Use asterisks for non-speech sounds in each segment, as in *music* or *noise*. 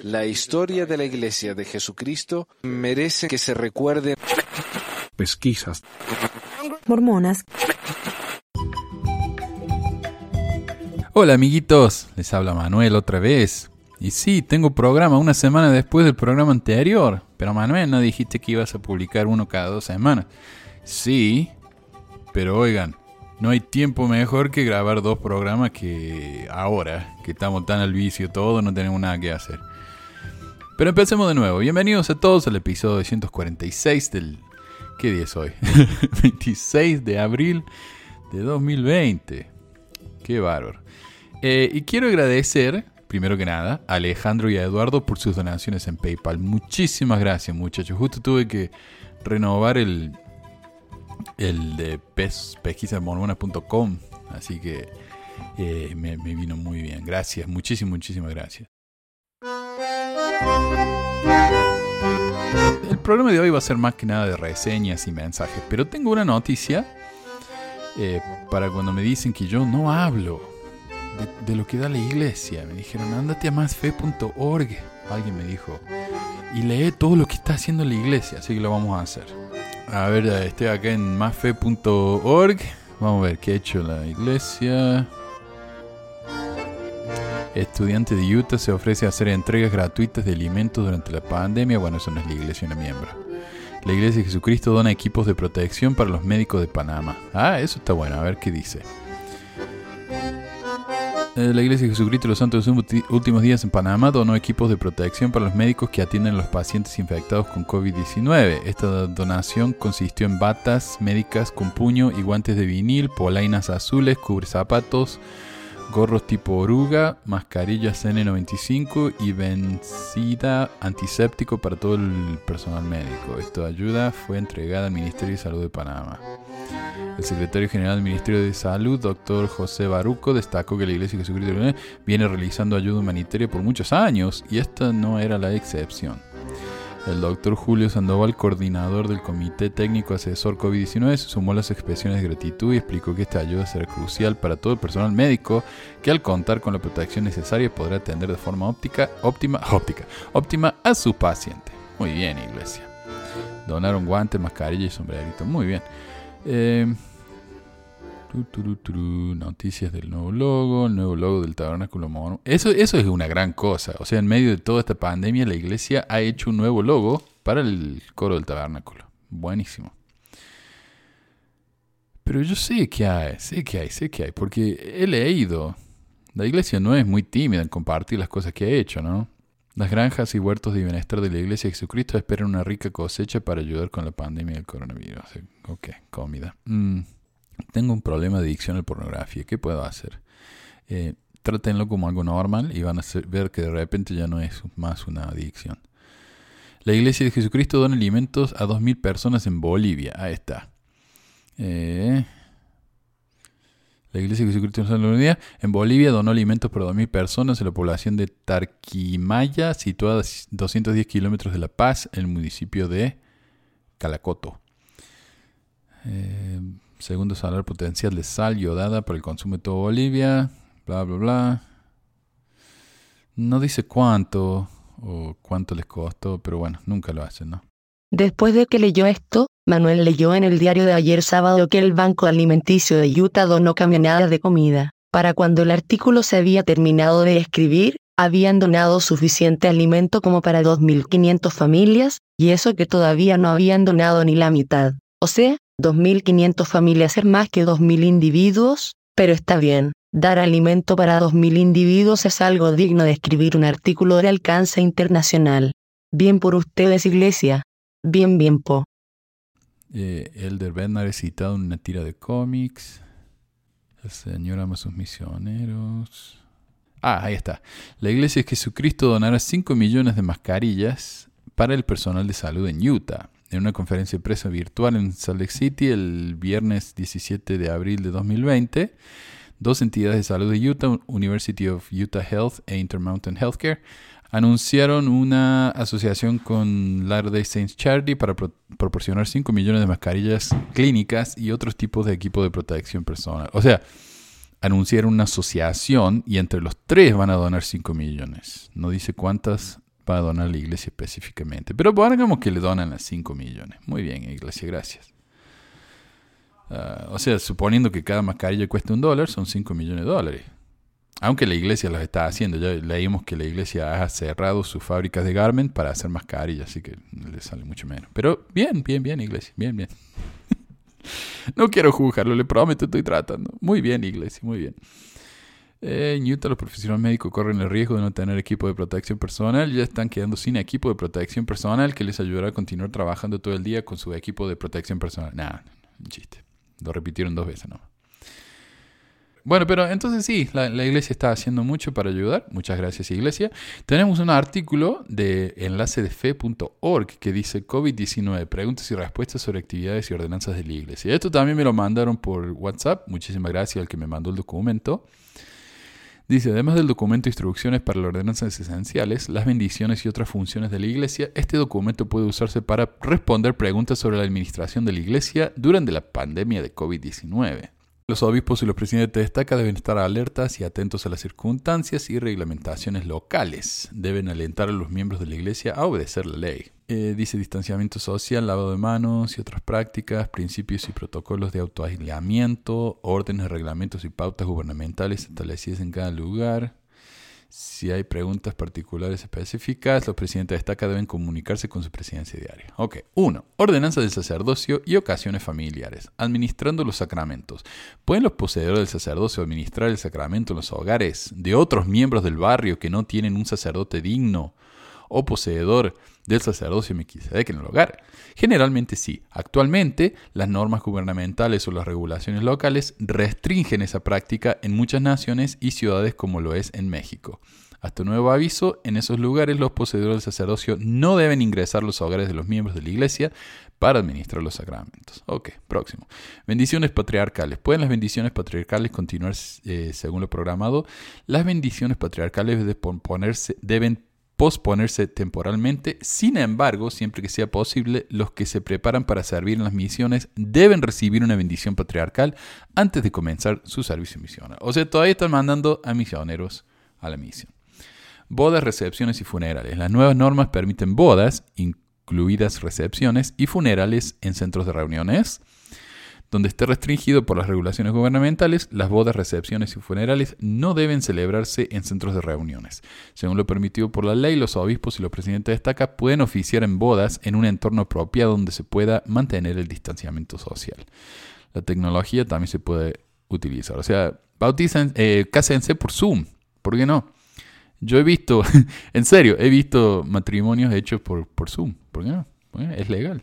La historia de la Iglesia de Jesucristo merece que se recuerde. Pesquisas. Mormonas. Hola amiguitos, les habla Manuel otra vez. Y sí, tengo programa una semana después del programa anterior. Pero Manuel, ¿no dijiste que ibas a publicar uno cada dos semanas? Sí, pero oigan, no hay tiempo mejor que grabar dos programas que ahora, que estamos tan al vicio todo, no tenemos nada que hacer. Pero empecemos de nuevo. Bienvenidos a todos al episodio 246 del... ¿Qué día es hoy? *laughs* 26 de abril de 2020. Qué bárbaro. Eh, y quiero agradecer, primero que nada, a Alejandro y a Eduardo por sus donaciones en PayPal. Muchísimas gracias, muchachos. Justo tuve que renovar el, el de pes, pesquisasmormonas.com. Así que eh, me vino muy bien. Gracias, muchísimas, muchísimas gracias. El programa de hoy va a ser más que nada de reseñas y mensajes, pero tengo una noticia eh, para cuando me dicen que yo no hablo de, lo que da la iglesia. Me dijeron, andate a másfe.org. Alguien me dijo, y lee todo lo que está haciendo la iglesia, así que lo vamos a hacer. A ver, ya estoy acá en másfe.org. Vamos a ver qué ha hecho la iglesia. Estudiante de Utah se ofrece a hacer entregas gratuitas de alimentos durante la pandemia. Bueno, eso no es la iglesia, una miembro. La iglesia de Jesucristo dona equipos de protección para los médicos de Panamá. Ah, eso está bueno, a ver qué dice. Eh, La Iglesia de Jesucristo de los Santos de los Últimos Días en Panamá donó equipos de protección para los médicos que atienden a los pacientes infectados con COVID-19. Esta donación consistió en batas médicas con puño y guantes de vinil, polainas azules, cubrezapatos, gorros tipo oruga, mascarillas N95 y vencida antiséptico para todo el personal médico. Esta ayuda fue entregada al Ministerio de Salud de Panamá. El secretario general del Ministerio de Salud, doctor José Baruco, destacó que la Iglesia de Jesucristo viene realizando ayuda humanitaria por muchos años y esta no era la excepción. El doctor Julio Sandoval, coordinador del Comité Técnico Asesor COVID-19, se sumó las expresiones de gratitud y explicó que esta ayuda será crucial para todo el personal médico que al contar con la protección necesaria podrá atender de forma óptica, óptima, *laughs* óptica, óptima a su paciente. Muy bien, iglesia. Donaron guantes, mascarilla y sombrerito. Muy bien. Eh, noticias del nuevo logo, el nuevo logo del Tabernáculo Mormón. Eso, eso es una gran cosa. O sea, en medio de toda esta pandemia, la iglesia ha hecho un nuevo logo para el coro del Tabernáculo. Buenísimo. Pero yo sé que hay, sé que hay, sé que hay, porque he leído. La iglesia no es muy tímida en compartir las cosas que ha hecho, ¿no? Las granjas y huertos de bienestar de la iglesia de Jesucristo esperan una rica cosecha para ayudar con la pandemia del coronavirus. Ok, comida. Mm, tengo un problema de adicción a la pornografía. ¿Qué puedo hacer? Eh, trátenlo como algo normal y van a ver que de repente ya no es más una adicción. La iglesia de Jesucristo dona alimentos a 2.000 personas en Bolivia. Ahí está. Eh, la Iglesia de Jesucristo en Bolivia donó alimentos para 2.000 personas en la población de Tarquimaya, situada a 210 kilómetros de La Paz, en el municipio de Calacoto. Eh, segundo salario potencial de sal yodada para el consumo de toda Bolivia, bla, bla, bla. No dice cuánto o cuánto les costó, pero bueno, nunca lo hacen, ¿no? Después de que leyó esto, Manuel leyó en el diario de ayer sábado que el Banco Alimenticio de Utah donó camionadas de comida. Para cuando el artículo se había terminado de escribir, habían donado suficiente alimento como para 2.500 familias, y eso que todavía no habían donado ni la mitad. O sea, 2.500 familias es más que 2.000 individuos, pero está bien. Dar alimento para 2.000 individuos es algo digno de escribir un artículo de alcance internacional. Bien por ustedes, iglesia. Bien, bien, po. Eh, Elder Bednar es citado en una tira de cómics. El Señor ama a sus misioneros. Ah, ahí está. La Iglesia de Jesucristo donará 5 millones de mascarillas para el personal de salud en Utah. En una conferencia de prensa virtual en Salt Lake City el viernes 17 de abril de 2020, dos entidades de salud de Utah, University of Utah Health e Intermountain Healthcare, anunciaron una asociación con Latter-day Saints Charity para pro proporcionar 5 millones de mascarillas clínicas y otros tipos de equipo de protección personal. O sea, anunciaron una asociación y entre los tres van a donar 5 millones. No dice cuántas va a donar a la iglesia específicamente. Pero pongamos que le donan las 5 millones. Muy bien, iglesia, gracias. Ah, o sea, suponiendo que cada mascarilla cueste un dólar, son 5 millones de dólares. Aunque la iglesia los está haciendo. Ya leímos que la iglesia ha cerrado sus fábricas de garment para hacer mascarillas, así que le sale mucho menos. Pero bien, bien, bien, iglesia, bien, bien. *laughs* no quiero juzgarlo, le prometo, estoy tratando. Muy bien, iglesia, muy bien. Eh, en Utah los profesionales médicos corren el riesgo de no tener equipo de protección personal. Ya están quedando sin equipo de protección personal que les ayudará a continuar trabajando todo el día con su equipo de protección personal. Nada, un chiste. Lo repitieron dos veces, ¿no? Bueno, pero entonces sí, la, iglesia está haciendo mucho para ayudar. Muchas gracias, iglesia. Tenemos un artículo de enlace de fe.org que dice COVID-19, preguntas y respuestas sobre actividades y ordenanzas de la iglesia. Esto también me lo mandaron por WhatsApp. Muchísimas gracias al que me mandó el documento. Dice, además del documento Instrucciones para las ordenanzas esenciales, las bendiciones y otras funciones de la Iglesia, este documento puede usarse para responder preguntas sobre la administración de la Iglesia durante la pandemia de COVID-19. Los obispos y los presidentes de destaca deben estar alertas y atentos a las circunstancias y reglamentaciones locales. Deben alentar a los miembros de la Iglesia a obedecer la ley. Eh, dice distanciamiento social, lavado de manos y otras prácticas, principios y protocolos de autoaislamiento, órdenes, reglamentos y pautas gubernamentales establecidas en cada lugar. Si hay preguntas particulares específicas, los presidentes de estaca deben comunicarse con su presidencia diaria. Ok. 1. Ordenanza del sacerdocio y ocasiones familiares. Administrando los sacramentos. ¿Pueden los poseedores del sacerdocio administrar el sacramento en los hogares de otros miembros del barrio que no tienen un sacerdote digno o poseedor del sacerdocio que en el hogar? Generalmente sí. Actualmente, las normas gubernamentales o las regulaciones locales restringen esa práctica en muchas naciones y ciudades como lo es en México. Hasta nuevo aviso, en esos lugares los poseedores del sacerdocio no deben ingresar los hogares de los miembros de la iglesia para administrar los sacramentos. Ok, próximo. Bendiciones patriarcales. ¿Pueden las bendiciones patriarcales continuar eh, según lo programado? Las bendiciones patriarcales deben posponerse temporalmente. Sin embargo, siempre que sea posible, los que se preparan para servir en las misiones deben recibir una bendición patriarcal antes de comenzar su servicio misional. O sea, todavía están mandando a misioneros a la misión. Bodas, recepciones y funerales. Las nuevas normas permiten bodas, incluidas recepciones y funerales en centros de reuniones donde esté restringido por las regulaciones gubernamentales, las bodas, recepciones y funerales no deben celebrarse en centros de reuniones. Según lo permitido por la ley, los obispos y los presidentes de estaca pueden oficiar en bodas en un entorno apropiado donde se pueda mantener el distanciamiento social. La tecnología también se puede utilizar. O sea, bautizan, eh, cásense por Zoom. ¿Por qué no? Yo he visto, *laughs* en serio, he visto matrimonios hechos por, por Zoom. ¿Por qué no? es legal.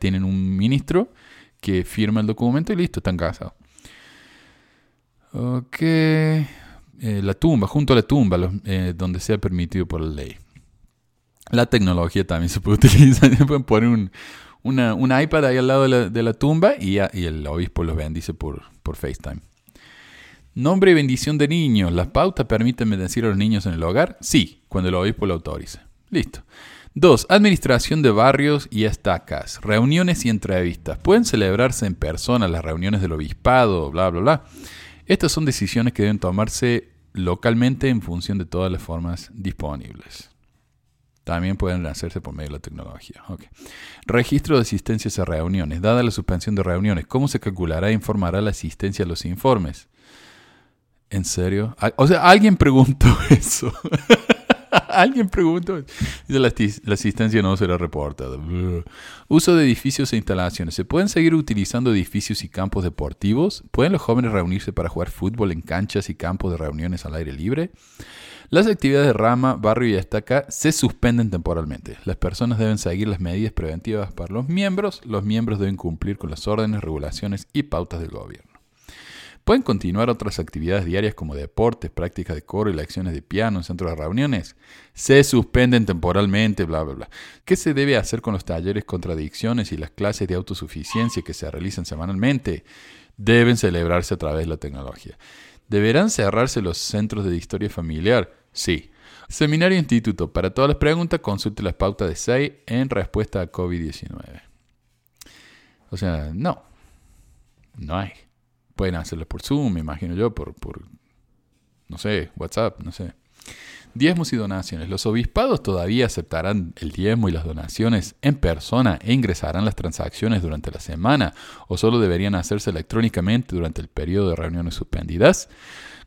tienen un ministro que firma el documento y listo, están casados. Ok. Eh, la tumba, junto a la tumba, eh, donde sea permitido por la ley. La tecnología también *laughs* se puede utilizar. Pueden poner un, una, iPad ahí al lado de la, tumba y, el obispo los bendice por, por FaceTime. Nombre y bendición de niños. ¿Las pautas permiten bendecir a los niños en el hogar? Sí, cuando el obispo lo autorice. Listo. 2. Administración de barrios y estacas. Reuniones y entrevistas. Pueden celebrarse en persona las reuniones del obispado, bla, bla, bla. Estas son decisiones que deben tomarse localmente en función de todas las formas disponibles. También pueden hacerse por medio de la tecnología. Registro de asistencias a reuniones. Dada la suspensión de reuniones, ¿cómo se calculará e informará la asistencia a los informes? ¿En serio? O sea, alguien preguntó *laughs* eso. *laughs* Alguien preguntó. La, la, asistencia no será reportada. Uso de edificios e instalaciones. ¿Se pueden seguir utilizando edificios y campos deportivos? ¿Pueden los jóvenes reunirse para jugar fútbol en canchas y campos de reuniones al aire libre? Las actividades de rama, barrio y estaca se suspenden temporalmente. Las personas deben seguir las medidas preventivas para los miembros. Los miembros deben cumplir con las órdenes, regulaciones y pautas del gobierno. Pueden continuar otras actividades diarias como deportes, prácticas de coro y lecciones de piano en centros de reuniones. Se suspenden temporalmente, bla, bla, bla. ¿Qué se debe hacer con los talleres contradicciones y las clases de autosuficiencia que se realizan semanalmente? Deben celebrarse a través de la tecnología. ¿Deberán cerrarse los centros de historia familiar? Sí. Seminario Instituto. Para todas las preguntas, consulte las pautas de SEI en respuesta a COVID-19. O sea, no. No hay. Pueden hacerlo por Zoom, me imagino yo, por, por no sé, WhatsApp, no sé. Diezmos y donaciones. Los obispados todavía aceptarán el diezmo y las donaciones en persona e ingresarán las transacciones durante la semana o solo deberían hacerse electrónicamente durante el periodo de reuniones suspendidas.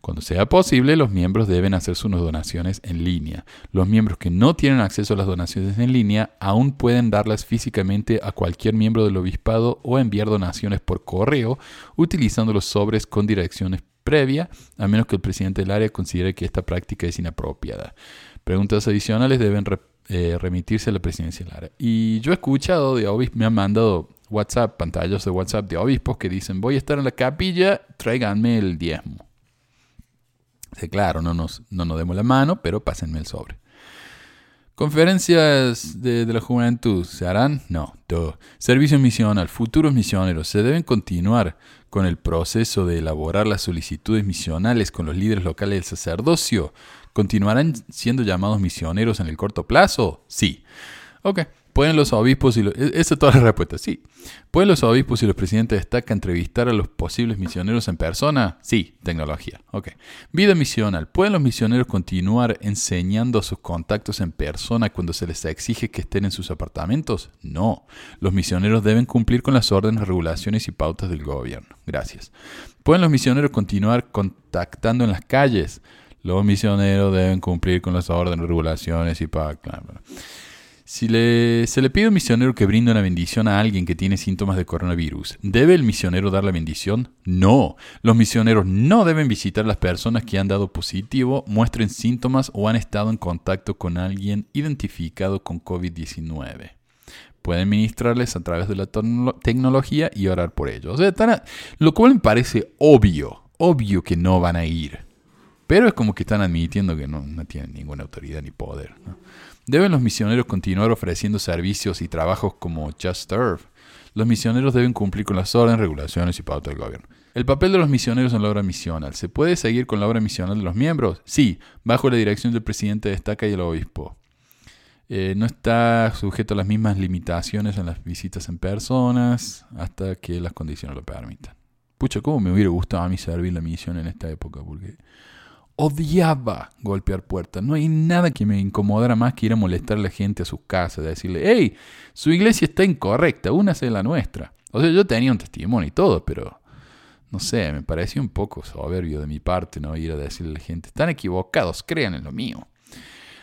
Cuando sea posible, los miembros deben hacer sus donaciones en línea. Los miembros que no tienen acceso a las donaciones en línea aún pueden darlas físicamente a cualquier miembro del obispado o enviar donaciones por correo utilizando los sobres con direcciones previa, a menos que el presidente del área considere que esta práctica es inapropiada. Preguntas adicionales deben eh, remitirse a la presidencia del área. Y yo he escuchado de obispos, me han mandado WhatsApp, pantallas de WhatsApp de obispos que dicen, voy a estar en la capilla, tráiganme el diezmo. Claro, no nos, no nos demos la mano, pero pásenme el sobre. ¿Conferencias de, la juventud se harán? No. Servicio misional. Futuros misioneros. Se deben continuar con el proceso de elaborar las solicitudes misionales con los líderes locales del sacerdocio. ¿Continuarán siendo llamados misioneros en el corto plazo? Sí. Ok. ¿Pueden los obispos y los... E-, esa es toda la respuesta, sí. ¿Pueden los obispos y los presidentes de estaca entrevistar a los posibles misioneros en persona? Sí, tecnología. Ok. Vida misional. ¿Pueden los misioneros continuar enseñando a sus contactos en persona cuando se les exige que estén en sus apartamentos? No. Los misioneros deben cumplir con las órdenes, regulaciones y pautas del gobierno. Gracias. ¿Pueden los misioneros continuar contactando en las calles? Los misioneros deben cumplir con las órdenes, regulaciones y pautas. Si se le pide a un misionero que brinde una bendición a alguien que tiene síntomas de coronavirus, ¿debe el misionero dar la bendición? No. Los misioneros no deben visitar a las personas que han dado positivo, muestren síntomas o han estado en contacto con alguien identificado con COVID-19. Pueden ministrarles a través de la tecnología y orar por ellos. O sea, lo cual me parece obvio, obvio que no van a ir. Pero es como que están admitiendo que no, tienen ninguna autoridad ni poder. ¿Deben los misioneros continuar ofreciendo servicios y trabajos como Just Serve? Los misioneros deben cumplir con las órdenes, regulaciones y pautas del gobierno. El papel de los misioneros en la obra misional. ¿Se puede seguir con la obra misional de los miembros? Sí, bajo la dirección del presidente de estaca y el obispo. Eh, no está sujeto a las mismas limitaciones en las visitas en personas hasta que las condiciones lo permitan. Pucha, ¿cómo me hubiera gustado a mí servir la misión en esta época? Porque odiaba golpear puertas. No hay nada que me incomodara más que ir a molestar a la gente a sus casas, decirle, hey, su iglesia está incorrecta, únase a la nuestra. O sea, yo tenía un testimonio y todo, pero no sé, me parecía un poco soberbio de mi parte, ¿no? Ir a decirle a la gente, están equivocados, crean en lo mío.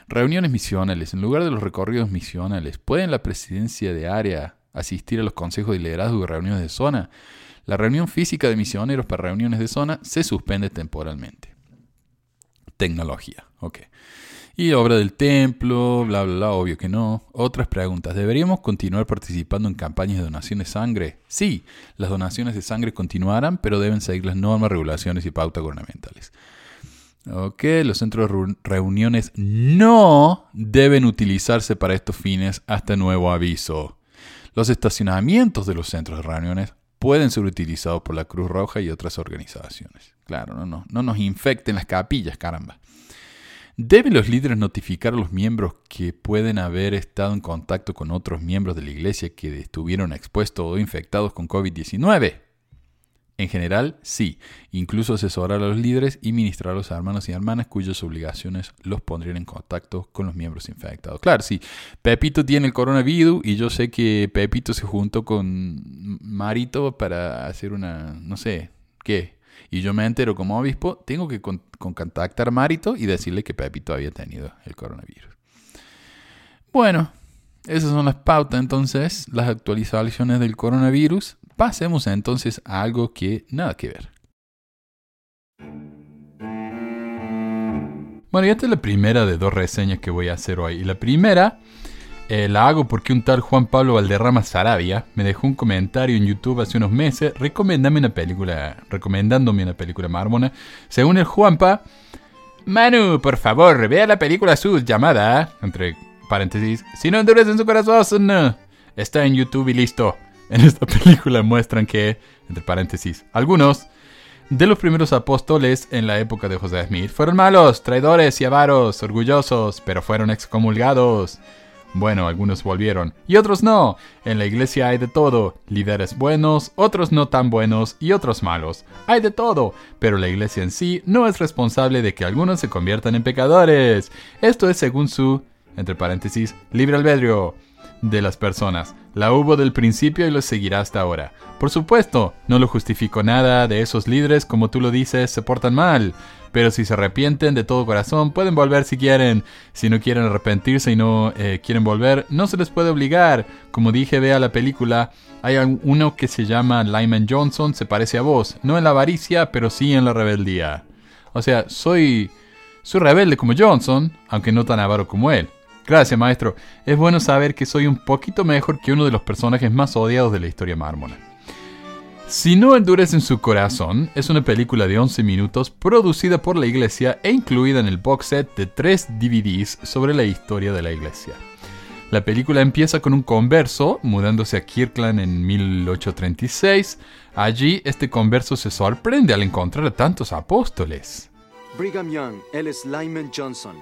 Reuniones misionales. En lugar de los recorridos misionales, ¿pueden la presidencia de área asistir a los consejos de liderazgo y reuniones de zona? La reunión física de misioneros para reuniones de zona se suspende temporalmente tecnología. Ok. Y obra del templo, bla, bla, bla, obvio que no. Otras preguntas. ¿Deberíamos continuar participando en campañas de donaciones de sangre? Sí, las donaciones de sangre continuarán, pero deben seguir las normas, regulaciones y pautas gubernamentales. Ok, los centros de reuniones no deben utilizarse para estos fines hasta nuevo aviso. Los estacionamientos de los centros de reuniones pueden ser utilizados por la Cruz Roja y otras organizaciones. Claro, no, no, no nos infecten las capillas, caramba. ¿Deben los líderes notificar a los miembros que pueden haber estado en contacto con otros miembros de la iglesia que estuvieron expuestos o infectados con COVID-19? En general, sí. Incluso asesorar a los líderes y ministrar a los hermanos y hermanas cuyas obligaciones los pondrían en contacto con los miembros infectados. Claro, sí. Pepito tiene el coronavirus y yo sé que Pepito se juntó con Marito para hacer una, no sé, ¿qué? Y yo me entero como obispo, tengo que contactar a Marito y decirle que Pepito había tenido el coronavirus. Bueno, esas son las pautas entonces, las actualizaciones del coronavirus. Pasemos entonces a algo que nada que ver. Bueno, y esta es la primera de dos reseñas que voy a hacer hoy. Y la primera eh, la hago porque un tal Juan Pablo Valderrama Sarabia me dejó un comentario en YouTube hace unos meses recomendándome una película, recomendándome una película mármona. Según el Juanpa, Manu, por favor, vea la película Sud llamada, entre paréntesis, si no endurecen su corazón, está en YouTube y listo. En esta película muestran que, entre paréntesis, algunos de los primeros apóstoles en la época de José Smith fueron malos, traidores y avaros, orgullosos, pero fueron excomulgados. Bueno, algunos volvieron y otros no. En la iglesia hay de todo. Líderes buenos, otros no tan buenos y otros malos. Hay de todo, pero la iglesia en sí no es responsable de que algunos se conviertan en pecadores. Esto es según su, entre paréntesis, libre albedrío de las personas. La hubo del principio y lo seguirá hasta ahora. Por supuesto, no lo justifico nada de esos líderes, como tú lo dices, se portan mal. Pero si se arrepienten de todo corazón, pueden volver si quieren. Si no quieren arrepentirse y no eh, quieren volver, no se les puede obligar. Como dije, vea la película. Hay uno que se llama Lyman Johnson, se parece a vos. No en la avaricia, pero sí en la rebeldía. O sea, soy... Soy rebelde como Johnson, aunque no tan avaro como él. Gracias, maestro. Es bueno saber que soy un poquito mejor que uno de los personajes más odiados de la historia mármona. Si no endurecen su corazón, es una película de 11 minutos producida por la iglesia e incluida en el box set de 3 DVDs sobre la historia de la iglesia. La película empieza con un converso mudándose a Kirkland en 1836. Allí, este converso se sorprende al encontrar a tantos apóstoles. Brigham Young, él es Lyman Johnson.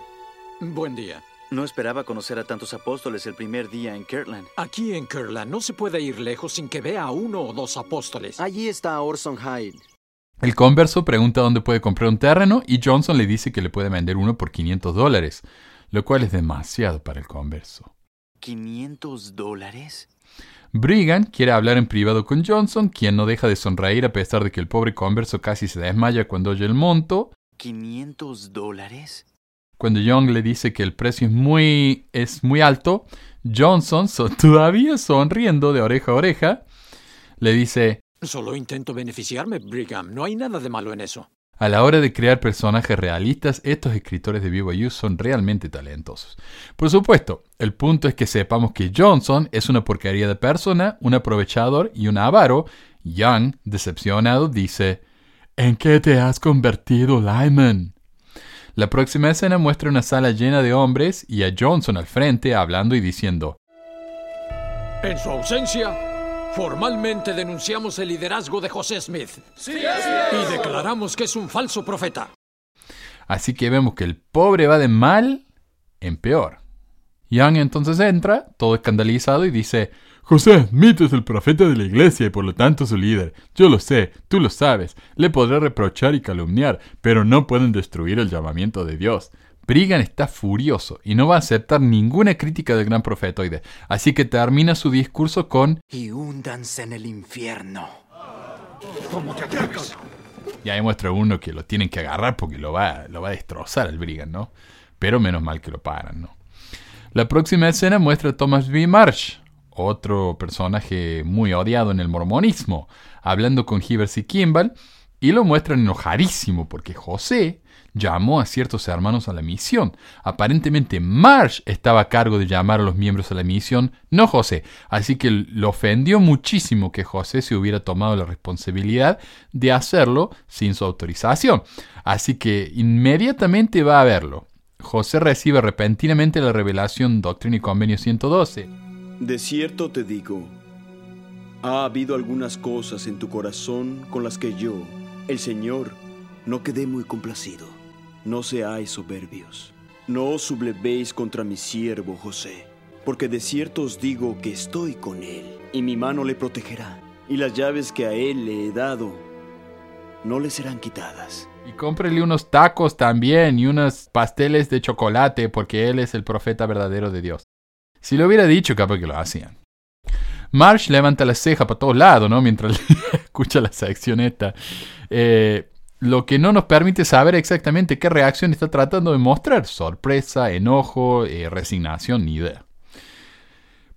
Buen día. No esperaba conocer a tantos apóstoles el primer día en Kirtland. Aquí en Kirtland no se puede ir lejos sin que vea a uno o dos apóstoles. Allí está Orson Hyde. El converso pregunta dónde puede comprar un terreno y Johnson le dice que le puede vender uno por 500 dólares, lo cual es demasiado para el converso. ¿500 dólares? Brigham quiere hablar en privado con Johnson, quien no deja de sonreír a pesar de que el pobre converso casi se desmaya cuando oye el monto. ¿500 dólares? Cuando Young le dice que el precio es muy, es muy alto, Johnson, *laughs* todavía sonriendo de oreja a oreja, le dice, Solo intento beneficiarme, Brigham. No hay nada de malo en eso. A la hora de crear personajes realistas, estos escritores de BYU son realmente talentosos. Por supuesto, el punto es que sepamos que Johnson es una porquería de persona, un aprovechador y un avaro. Young, decepcionado, dice, ¿En qué te has convertido, Lyman? La próxima escena muestra una sala llena de hombres y a Johnson al frente hablando y diciendo, En su ausencia, formalmente denunciamos el liderazgo de José Smith. Y declaramos que es un falso profeta. Así que vemos que el pobre va de mal en peor. Young entonces entra, todo escandalizado, y dice, José Smith es el profeta de la iglesia y por lo tanto su líder. Yo lo sé, tú lo sabes. Le podré reprochar y calumniar, pero no pueden destruir el llamamiento de Dios. Brigham está furioso y no va a aceptar ninguna crítica del gran profetoide, así que termina su discurso con Y húndanse en el infierno. Y ahí muestra uno que lo tienen que agarrar porque lo va, lo va a destrozar el Brigham, ¿no? Pero menos mal que lo paran, ¿no? La próxima escena muestra a Thomas B. Marsh, otro personaje muy odiado en el mormonismo, hablando con Hivers y Kimball, y lo muestran enojadísimo porque José llamó a ciertos hermanos a la misión. Aparentemente Marsh estaba a cargo de llamar a los miembros a la misión, no José. Así que lo ofendió muchísimo que José se hubiera tomado la responsabilidad de hacerlo sin su autorización. Así que inmediatamente va a verlo. José recibe repentinamente la revelación Doctrina y Convenio 112. De cierto te digo, ha habido algunas cosas en tu corazón con las que yo, el Señor, no quedé muy complacido. No seáis soberbios. No os sublevéis contra mi siervo José, porque de cierto os digo que estoy con él, y mi mano le protegerá, y las llaves que a él le he dado no le serán quitadas. Y cómprele unos tacos también y unos pasteles de chocolate, porque él es el profeta verdadero de Dios. Si lo hubiera dicho, capaz que lo hacían. Marsh levanta la ceja para todos lados, ¿no? Mientras *laughs* escucha la sección esta. Eh, lo que no nos permite saber exactamente qué reacción está tratando de mostrar. Sorpresa, enojo, eh, resignación, ni idea.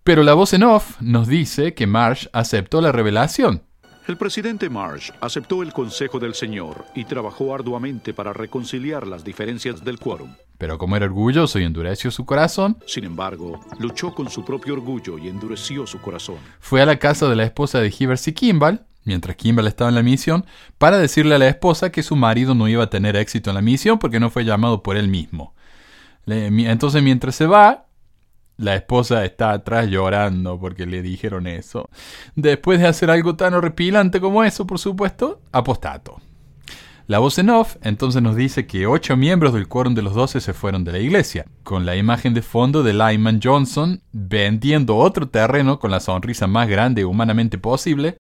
Pero la voz en off nos dice que Marsh aceptó la revelación. El presidente Marsh aceptó el consejo del Señor y trabajó arduamente para reconciliar las diferencias del quórum. Pero como era orgulloso y endureció su corazón, Sin embargo, luchó con su propio orgullo y endureció su corazón. fue a la casa de la esposa de Hivers y Kimball, mientras Kimball estaba en la misión, para decirle a la esposa que su marido no iba a tener éxito en la misión porque no fue llamado por él mismo. Entonces mientras se va, la esposa está atrás llorando porque le dijeron eso. Después de hacer algo tan horripilante como eso, por supuesto, apostato. La voz en off entonces nos dice que ocho miembros del quórum de los doce se fueron de la iglesia, con la imagen de fondo de Lyman Johnson vendiendo otro terreno con la sonrisa más grande humanamente posible.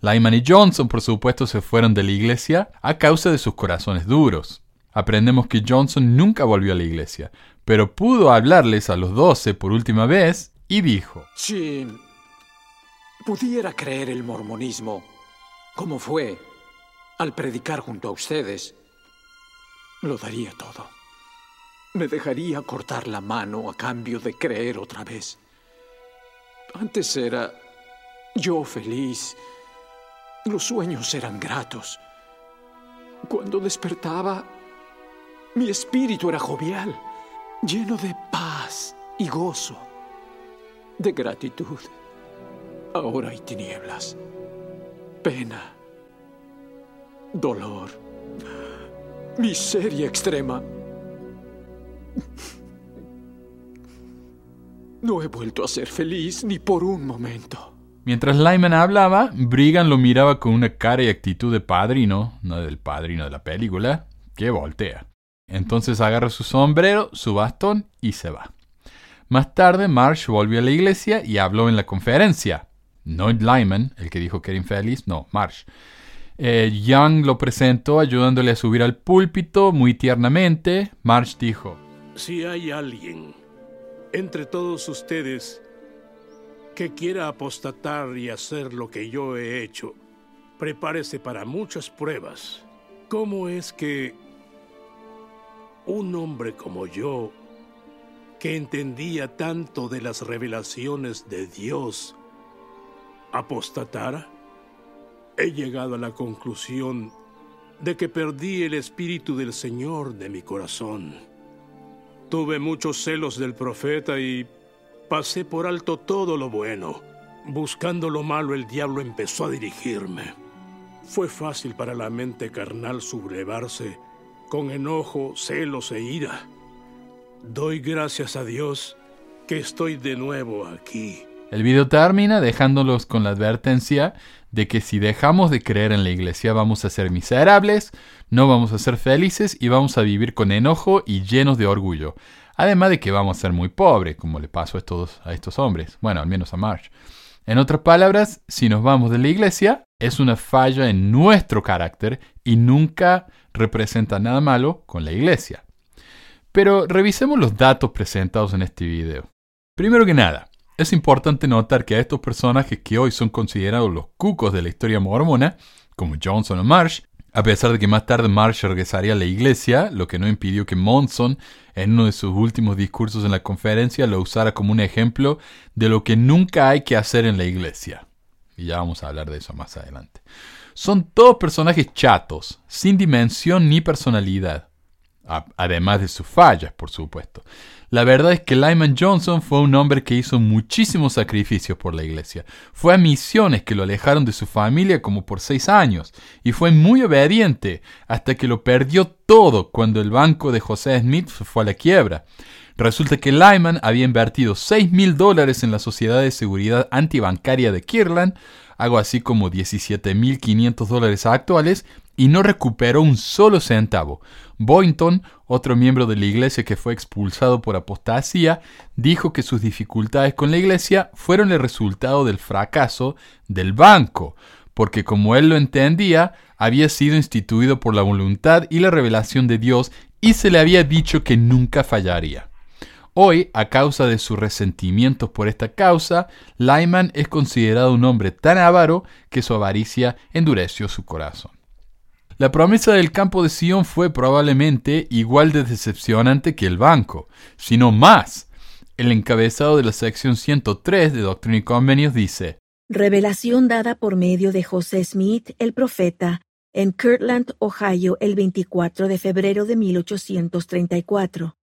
Lyman y Johnson, por supuesto, se fueron de la iglesia a causa de sus corazones duros. Aprendemos que Johnson nunca volvió a la iglesia, pero pudo hablarles a los doce por última vez y dijo, Si pudiera creer el mormonismo, como fue al predicar junto a ustedes, lo daría todo. Me dejaría cortar la mano a cambio de creer otra vez. Antes era yo feliz. Los sueños eran gratos. Cuando despertaba, mi espíritu era jovial, lleno de paz y gozo, de gratitud. Ahora hay tinieblas, pena, dolor, miseria extrema. No he vuelto a ser feliz ni por un momento. Mientras Lyman hablaba, Brigham lo miraba con una cara y actitud de padrino, no del padrino de la película, que voltea. Entonces agarra su sombrero, su bastón y se va. Más tarde, Marsh volvió a la iglesia y habló en la conferencia. No Lyman, el que dijo que era infeliz, no, Marsh. Eh, Young lo presentó ayudándole a subir al púlpito muy tiernamente. Marsh dijo, Si hay alguien entre todos ustedes que quiera apostatar y hacer lo que yo he hecho, prepárese para muchas pruebas. ¿Cómo es que un hombre como yo, que entendía tanto de las revelaciones de Dios, apostatara? He llegado a la conclusión de que perdí el espíritu del Señor de mi corazón. Tuve muchos celos del profeta y pasé por alto todo lo bueno. Buscando lo malo, el diablo empezó a dirigirme. Fue fácil para la mente carnal sublevarse con enojo, celos e ira. Doy gracias a Dios que estoy de nuevo aquí. El video termina dejándolos con la advertencia de que si dejamos de creer en la iglesia vamos a ser miserables, no vamos a ser felices y vamos a vivir con enojo y llenos de orgullo. Además de que vamos a ser muy pobres, como le pasó a estos, a estos hombres, bueno, al menos a Marsh. En otras palabras, si nos vamos de la iglesia, es una falla en nuestro carácter y nunca representa nada malo con la iglesia. Pero revisemos los datos presentados en este video. Primero que nada, es importante notar que a estos personajes que hoy son considerados los cucos de la historia mormona, como Johnson o Marsh, a pesar de que más tarde Marsh regresaría a la iglesia, lo que no impidió que Monson, en uno de sus últimos discursos en la conferencia, lo usara como un ejemplo de lo que nunca hay que hacer en la iglesia. Y ya vamos a hablar de eso más adelante. Son todos personajes chatos, sin dimensión ni personalidad, además de sus fallas, por supuesto. La verdad es que Lyman Johnson fue un hombre que hizo muchísimos sacrificios por la iglesia. Fue a misiones que lo alejaron de su familia como por seis años, y fue muy obediente hasta que lo perdió todo cuando el banco de José Smith fue a la quiebra. Resulta que Lyman había invertido 6 mil dólares en la Sociedad de Seguridad Antibancaria de Kirtland, algo así como 17.500 dólares actuales, y no recuperó un solo centavo. Boynton, otro miembro de la iglesia que fue expulsado por apostasía, dijo que sus dificultades con la iglesia fueron el resultado del fracaso del banco, porque como él lo entendía, había sido instituido por la voluntad y la revelación de Dios y se le había dicho que nunca fallaría. Hoy, a causa de sus resentimientos por esta causa, Lyman es considerado un hombre tan avaro que su avaricia endureció su corazón. La promesa del campo de Sion fue probablemente igual de decepcionante que el banco, sino más. El encabezado de la sección 103 de Doctrina y Convenios dice, Revelación dada por medio de José Smith, el profeta, en Kirtland, Ohio, el 24 de febrero de 1834.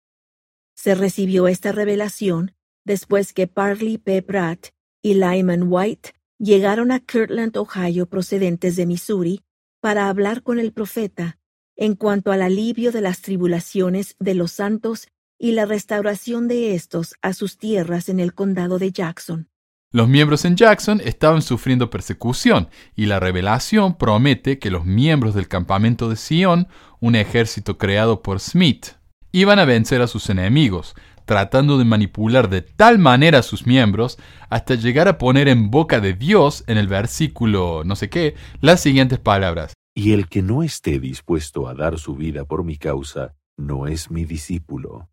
Se recibió esta revelación después que Parley P. Pratt y Lyman White llegaron a Kirtland, Ohio, procedentes de Missouri, para hablar con el profeta en cuanto al alivio de las tribulaciones de los santos y la restauración de estos a sus tierras en el condado de Jackson. Los miembros en Jackson estaban sufriendo persecución y la revelación promete que los miembros del campamento de Sion, un ejército creado por Smith, iban a vencer a sus enemigos, tratando de manipular de tal manera a sus miembros hasta llegar a poner en boca de Dios en el versículo no sé qué las siguientes palabras. Y el que no esté dispuesto a dar su vida por mi causa, no es mi discípulo.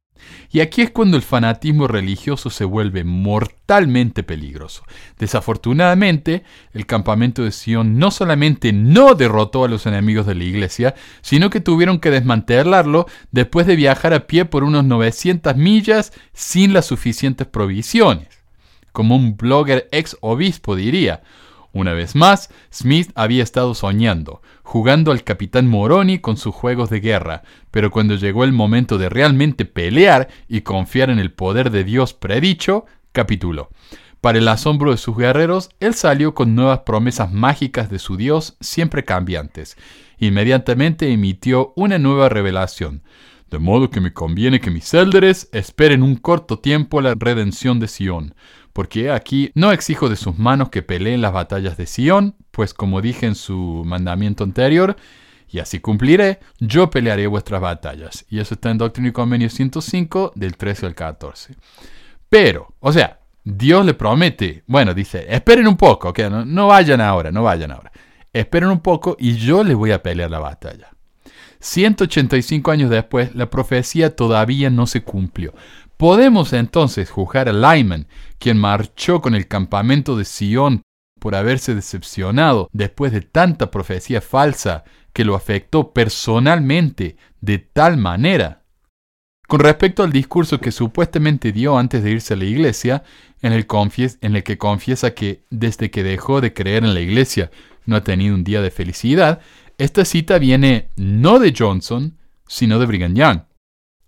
Y aquí es cuando el fanatismo religioso se vuelve mortalmente peligroso. Desafortunadamente, el campamento de Sion no solamente no derrotó a los enemigos de la iglesia, sino que tuvieron que desmantelarlo después de viajar a pie por unos 900 millas sin las suficientes provisiones. Como un blogger ex obispo diría, una vez más, Smith había estado soñando, jugando al capitán Moroni con sus juegos de guerra, pero cuando llegó el momento de realmente pelear y confiar en el poder de Dios predicho, capituló. Para el asombro de sus guerreros, él salió con nuevas promesas mágicas de su Dios siempre cambiantes. Inmediatamente emitió una nueva revelación. De modo que me conviene que mis élderes esperen un corto tiempo la redención de Sión porque aquí no exijo de sus manos que peleen las batallas de Sion, pues como dije en su mandamiento anterior, y así cumpliré, yo pelearé vuestras batallas. Y eso está en Doctrina y Convenio 105, del 13 al 14. Pero, o sea, Dios le promete, bueno, dice, esperen un poco, okay, no, no vayan ahora, no vayan ahora. Esperen un poco y yo les voy a pelear la batalla. 185 años después, la profecía todavía no se cumplió. Podemos entonces juzgar a Lyman, quien marchó con el campamento de Sion por haberse decepcionado después de tanta profecía falsa que lo afectó personalmente de tal manera. Con respecto al discurso que supuestamente dio antes de irse a la iglesia, en el, en el que confiesa que desde que dejó de creer en la iglesia no ha tenido un día de felicidad, esta cita viene no de Johnson, sino de Brigham Young.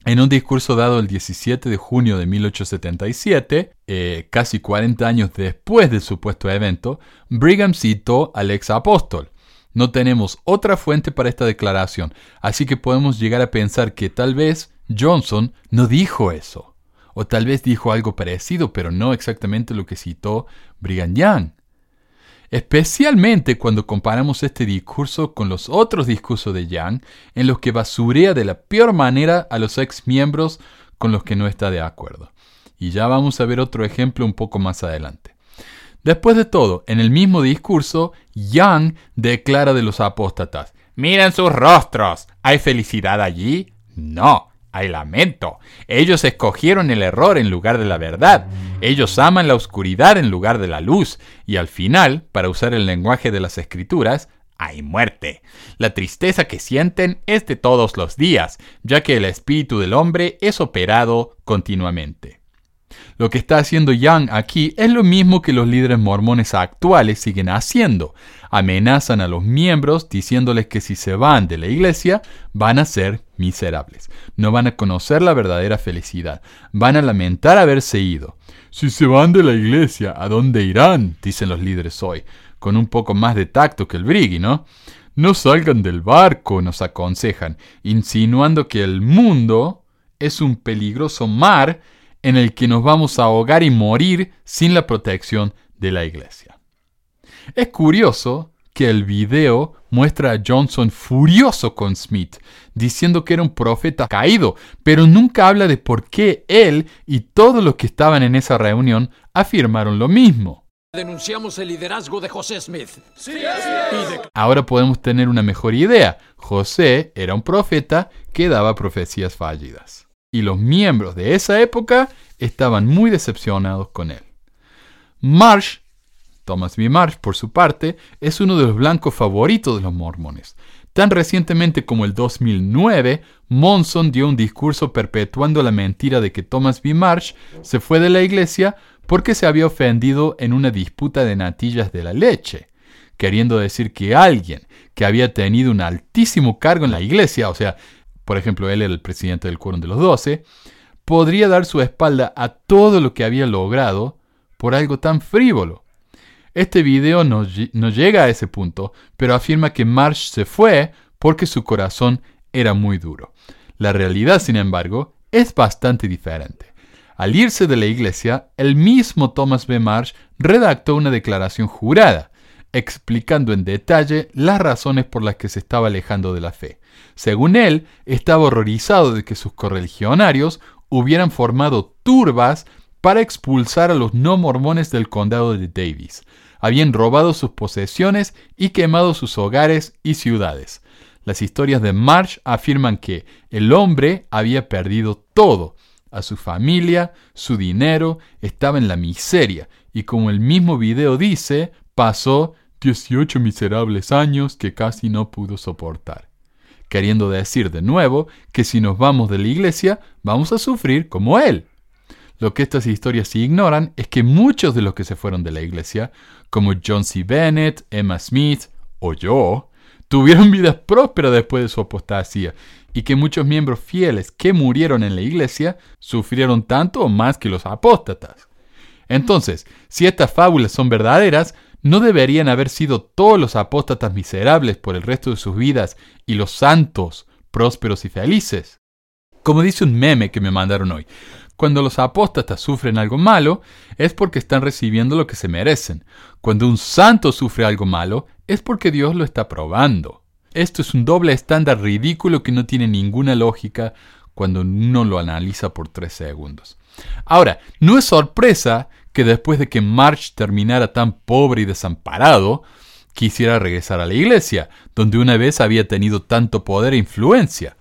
En un discurso dado el 17 de junio de 1877, eh, casi 40 años después del supuesto evento, Brigham citó al ex apóstol. No tenemos otra fuente para esta declaración, así que podemos llegar a pensar que tal vez Johnson no dijo eso, o tal vez dijo algo parecido, pero no exactamente lo que citó Brigham Young especialmente cuando comparamos este discurso con los otros discursos de Young, en los que basurea de la peor manera a los ex miembros con los que no está de acuerdo. Y ya vamos a ver otro ejemplo un poco más adelante. Después de todo, en el mismo discurso, Young declara de los apóstatas, miren sus rostros, ¿hay felicidad allí? No, hay lamento. Ellos escogieron el error en lugar de la verdad. Ellos aman la oscuridad en lugar de la luz. Y al final, para usar el lenguaje de las escrituras, hay muerte. La tristeza que sienten es de todos los días, ya que el espíritu del hombre es operado continuamente. Lo que está haciendo Young aquí es lo mismo que los líderes mormones actuales siguen haciendo. Amenazan a los miembros diciéndoles que si se van de la iglesia van a ser miserables. No van a conocer la verdadera felicidad. Van a lamentar haberse ido. Si se van de la iglesia, ¿a dónde irán? dicen los líderes hoy, con un poco más de tacto que el Briggy, ¿no? No salgan del barco, nos aconsejan, insinuando que el mundo es un peligroso mar en el que nos vamos a ahogar y morir sin la protección de la iglesia. Es curioso que el video muestra a Johnson furioso con Smith, diciendo que era un profeta caído, pero nunca habla de por qué él y todos los que estaban en esa reunión afirmaron lo mismo. Denunciamos el liderazgo de José Smith. Ahora podemos tener una mejor idea. José era un profeta que daba profecías fallidas y los miembros de esa época estaban muy decepcionados con él. Marsh, Thomas B. Marsh, por su parte, es uno de los blancos favoritos de los mormones. Tan recientemente como el 2009, Monson dio un discurso perpetuando la mentira de que Thomas B. Marsh se fue de la iglesia porque se había ofendido en una disputa de natillas de la leche, queriendo decir que alguien que había tenido un altísimo cargo en la iglesia, o sea, por ejemplo, él era el presidente del quórum de los doce, podría dar su espalda a todo lo que había logrado por algo tan frívolo. Este video no, no llega a ese punto, pero afirma que Marsh se fue porque su corazón era muy duro. La realidad, sin embargo, es bastante diferente. Al irse de la iglesia, el mismo Thomas B. Marsh redactó una declaración jurada, explicando en detalle las razones por las que se estaba alejando de la fe. Según él, estaba horrorizado de que sus correligionarios hubieran formado turbas para expulsar a los no mormones del condado de Davis. Habían robado sus posesiones y quemado sus hogares y ciudades. Las historias de Marsh afirman que el hombre había perdido todo, a su familia, su dinero, estaba en la miseria, y como el mismo video dice, pasó 18 miserables años que casi no pudo soportar. Queriendo decir de nuevo que si nos vamos de la iglesia, vamos a sufrir como él. Lo que estas historias ignoran es que muchos de los que se fueron de la iglesia, como John C. Bennett, Emma Smith o yo, tuvieron vidas prósperas después de su apostasía y que muchos miembros fieles que murieron en la iglesia sufrieron tanto o más que los apóstatas. Entonces, si estas fábulas son verdaderas, ¿no deberían haber sido todos los apóstatas miserables por el resto de sus vidas y los santos prósperos y felices? Como dice un meme que me mandaron hoy, cuando los apóstatas sufren algo malo, es porque están recibiendo lo que se merecen. Cuando un santo sufre algo malo, es porque Dios lo está probando. Esto es un doble estándar ridículo que no tiene ninguna lógica cuando uno lo analiza por tres segundos. Ahora, no es sorpresa que después de que March terminara tan pobre y desamparado, quisiera regresar a la iglesia, donde una vez había tenido tanto poder e influencia.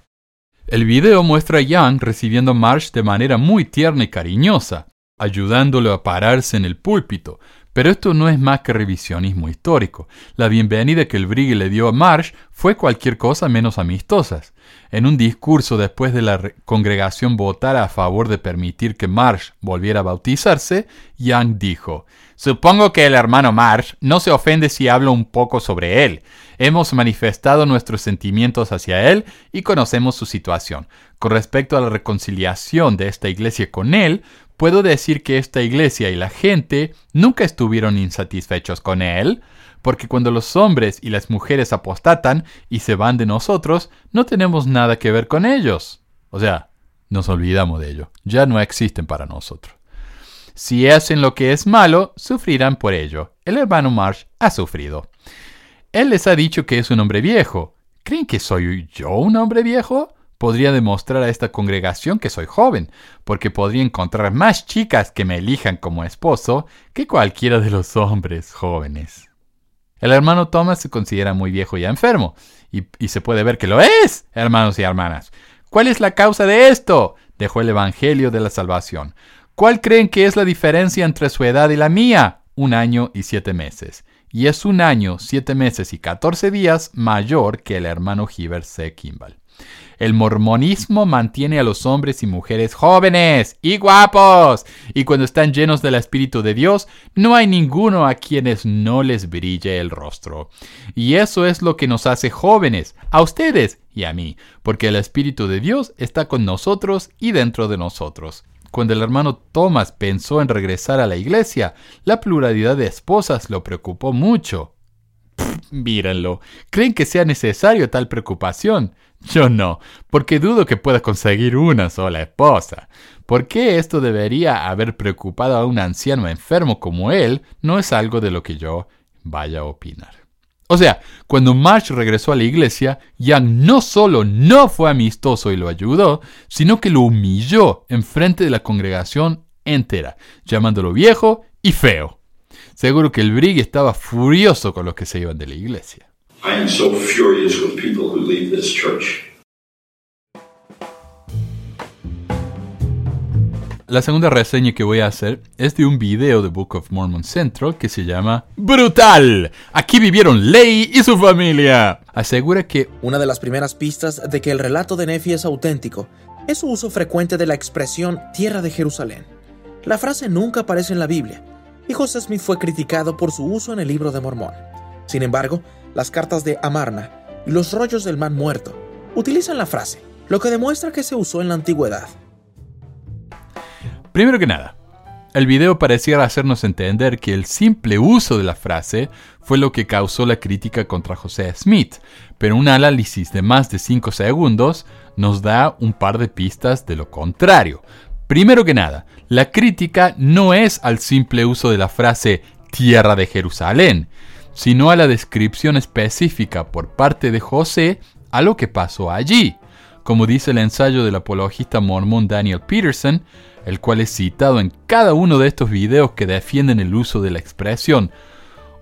El video muestra a Young recibiendo a Marsh de manera muy tierna y cariñosa, ayudándolo a pararse en el púlpito, pero esto no es más que revisionismo histórico. La bienvenida que el Brigue le dio a Marsh fue cualquier cosa menos amistosas. En un discurso después de la congregación votara a favor de permitir que Marsh volviera a bautizarse, Young dijo, Supongo que el hermano Marsh no se ofende si hablo un poco sobre él. Hemos manifestado nuestros sentimientos hacia él y conocemos su situación. Con respecto a la reconciliación de esta iglesia con él, puedo decir que esta iglesia y la gente nunca estuvieron insatisfechos con él, porque cuando los hombres y las mujeres apostatan y se van de nosotros, no tenemos nada que ver con ellos. O sea, nos olvidamos de ello. Ya no existen para nosotros. Si hacen lo que es malo, sufrirán por ello. El hermano Marsh ha sufrido. Él les ha dicho que es un hombre viejo. ¿Creen que soy yo un hombre viejo? Podría demostrar a esta congregación que soy joven, porque podría encontrar más chicas que me elijan como esposo que cualquiera de los hombres jóvenes. El hermano Thomas se considera muy viejo y enfermo, y, se puede ver que lo es, hermanos y hermanas. ¿Cuál es la causa de esto? Dejó el Evangelio de la Salvación. ¿Cuál creen que es la diferencia entre su edad y la mía? Un año y siete meses. Y es un año, siete meses y catorce días mayor que el hermano Heber C. Kimball. El mormonismo mantiene a los hombres y mujeres jóvenes y guapos, y cuando están llenos del Espíritu de Dios, no hay ninguno a quienes no les brille el rostro. Y eso es lo que nos hace jóvenes, a ustedes y a mí, porque el Espíritu de Dios está con nosotros y dentro de nosotros. Cuando el hermano Thomas pensó en regresar a la iglesia, la pluralidad de esposas lo preocupó mucho. mírenlo. ¿Creen que sea necesario tal preocupación? Yo no, porque dudo que pueda conseguir una sola esposa. ¿Por qué esto debería haber preocupado a un anciano enfermo como él? No es algo de lo que yo vaya a opinar. O sea, cuando Marsh regresó a la iglesia, Young no solo no fue amistoso y lo ayudó, sino que lo humilló en frente de la congregación entera, llamándolo viejo y feo. Seguro que el Brig estaba furioso con los que se iban de la iglesia. I am so furious with people who leave this church. La segunda reseña que voy a hacer es de un video de Book of Mormon Central que se llama Brutal. Aquí vivieron Ley y su familia. Asegura que una de las primeras pistas de que el relato de Nefi es auténtico es su uso frecuente de la expresión Tierra de Jerusalén. La frase nunca aparece en la Biblia y José Smith fue criticado por su uso en el libro de Mormón. Sin embargo, las cartas de Amarna y los rollos del man muerto utilizan la frase, lo que demuestra que se usó en la antigüedad. Primero que nada, el video pareciera hacernos entender que el simple uso de la frase fue lo que causó la crítica contra José Smith, pero un análisis de más de 5 segundos nos da un par de pistas de lo contrario. Primero que nada, la crítica no es al simple uso de la frase tierra de Jerusalén, sino a la descripción específica por parte de José a lo que pasó allí, como dice el ensayo del apologista mormón Daniel Peterson, el cual es citado en cada uno de estos videos que defienden el uso de la expresión.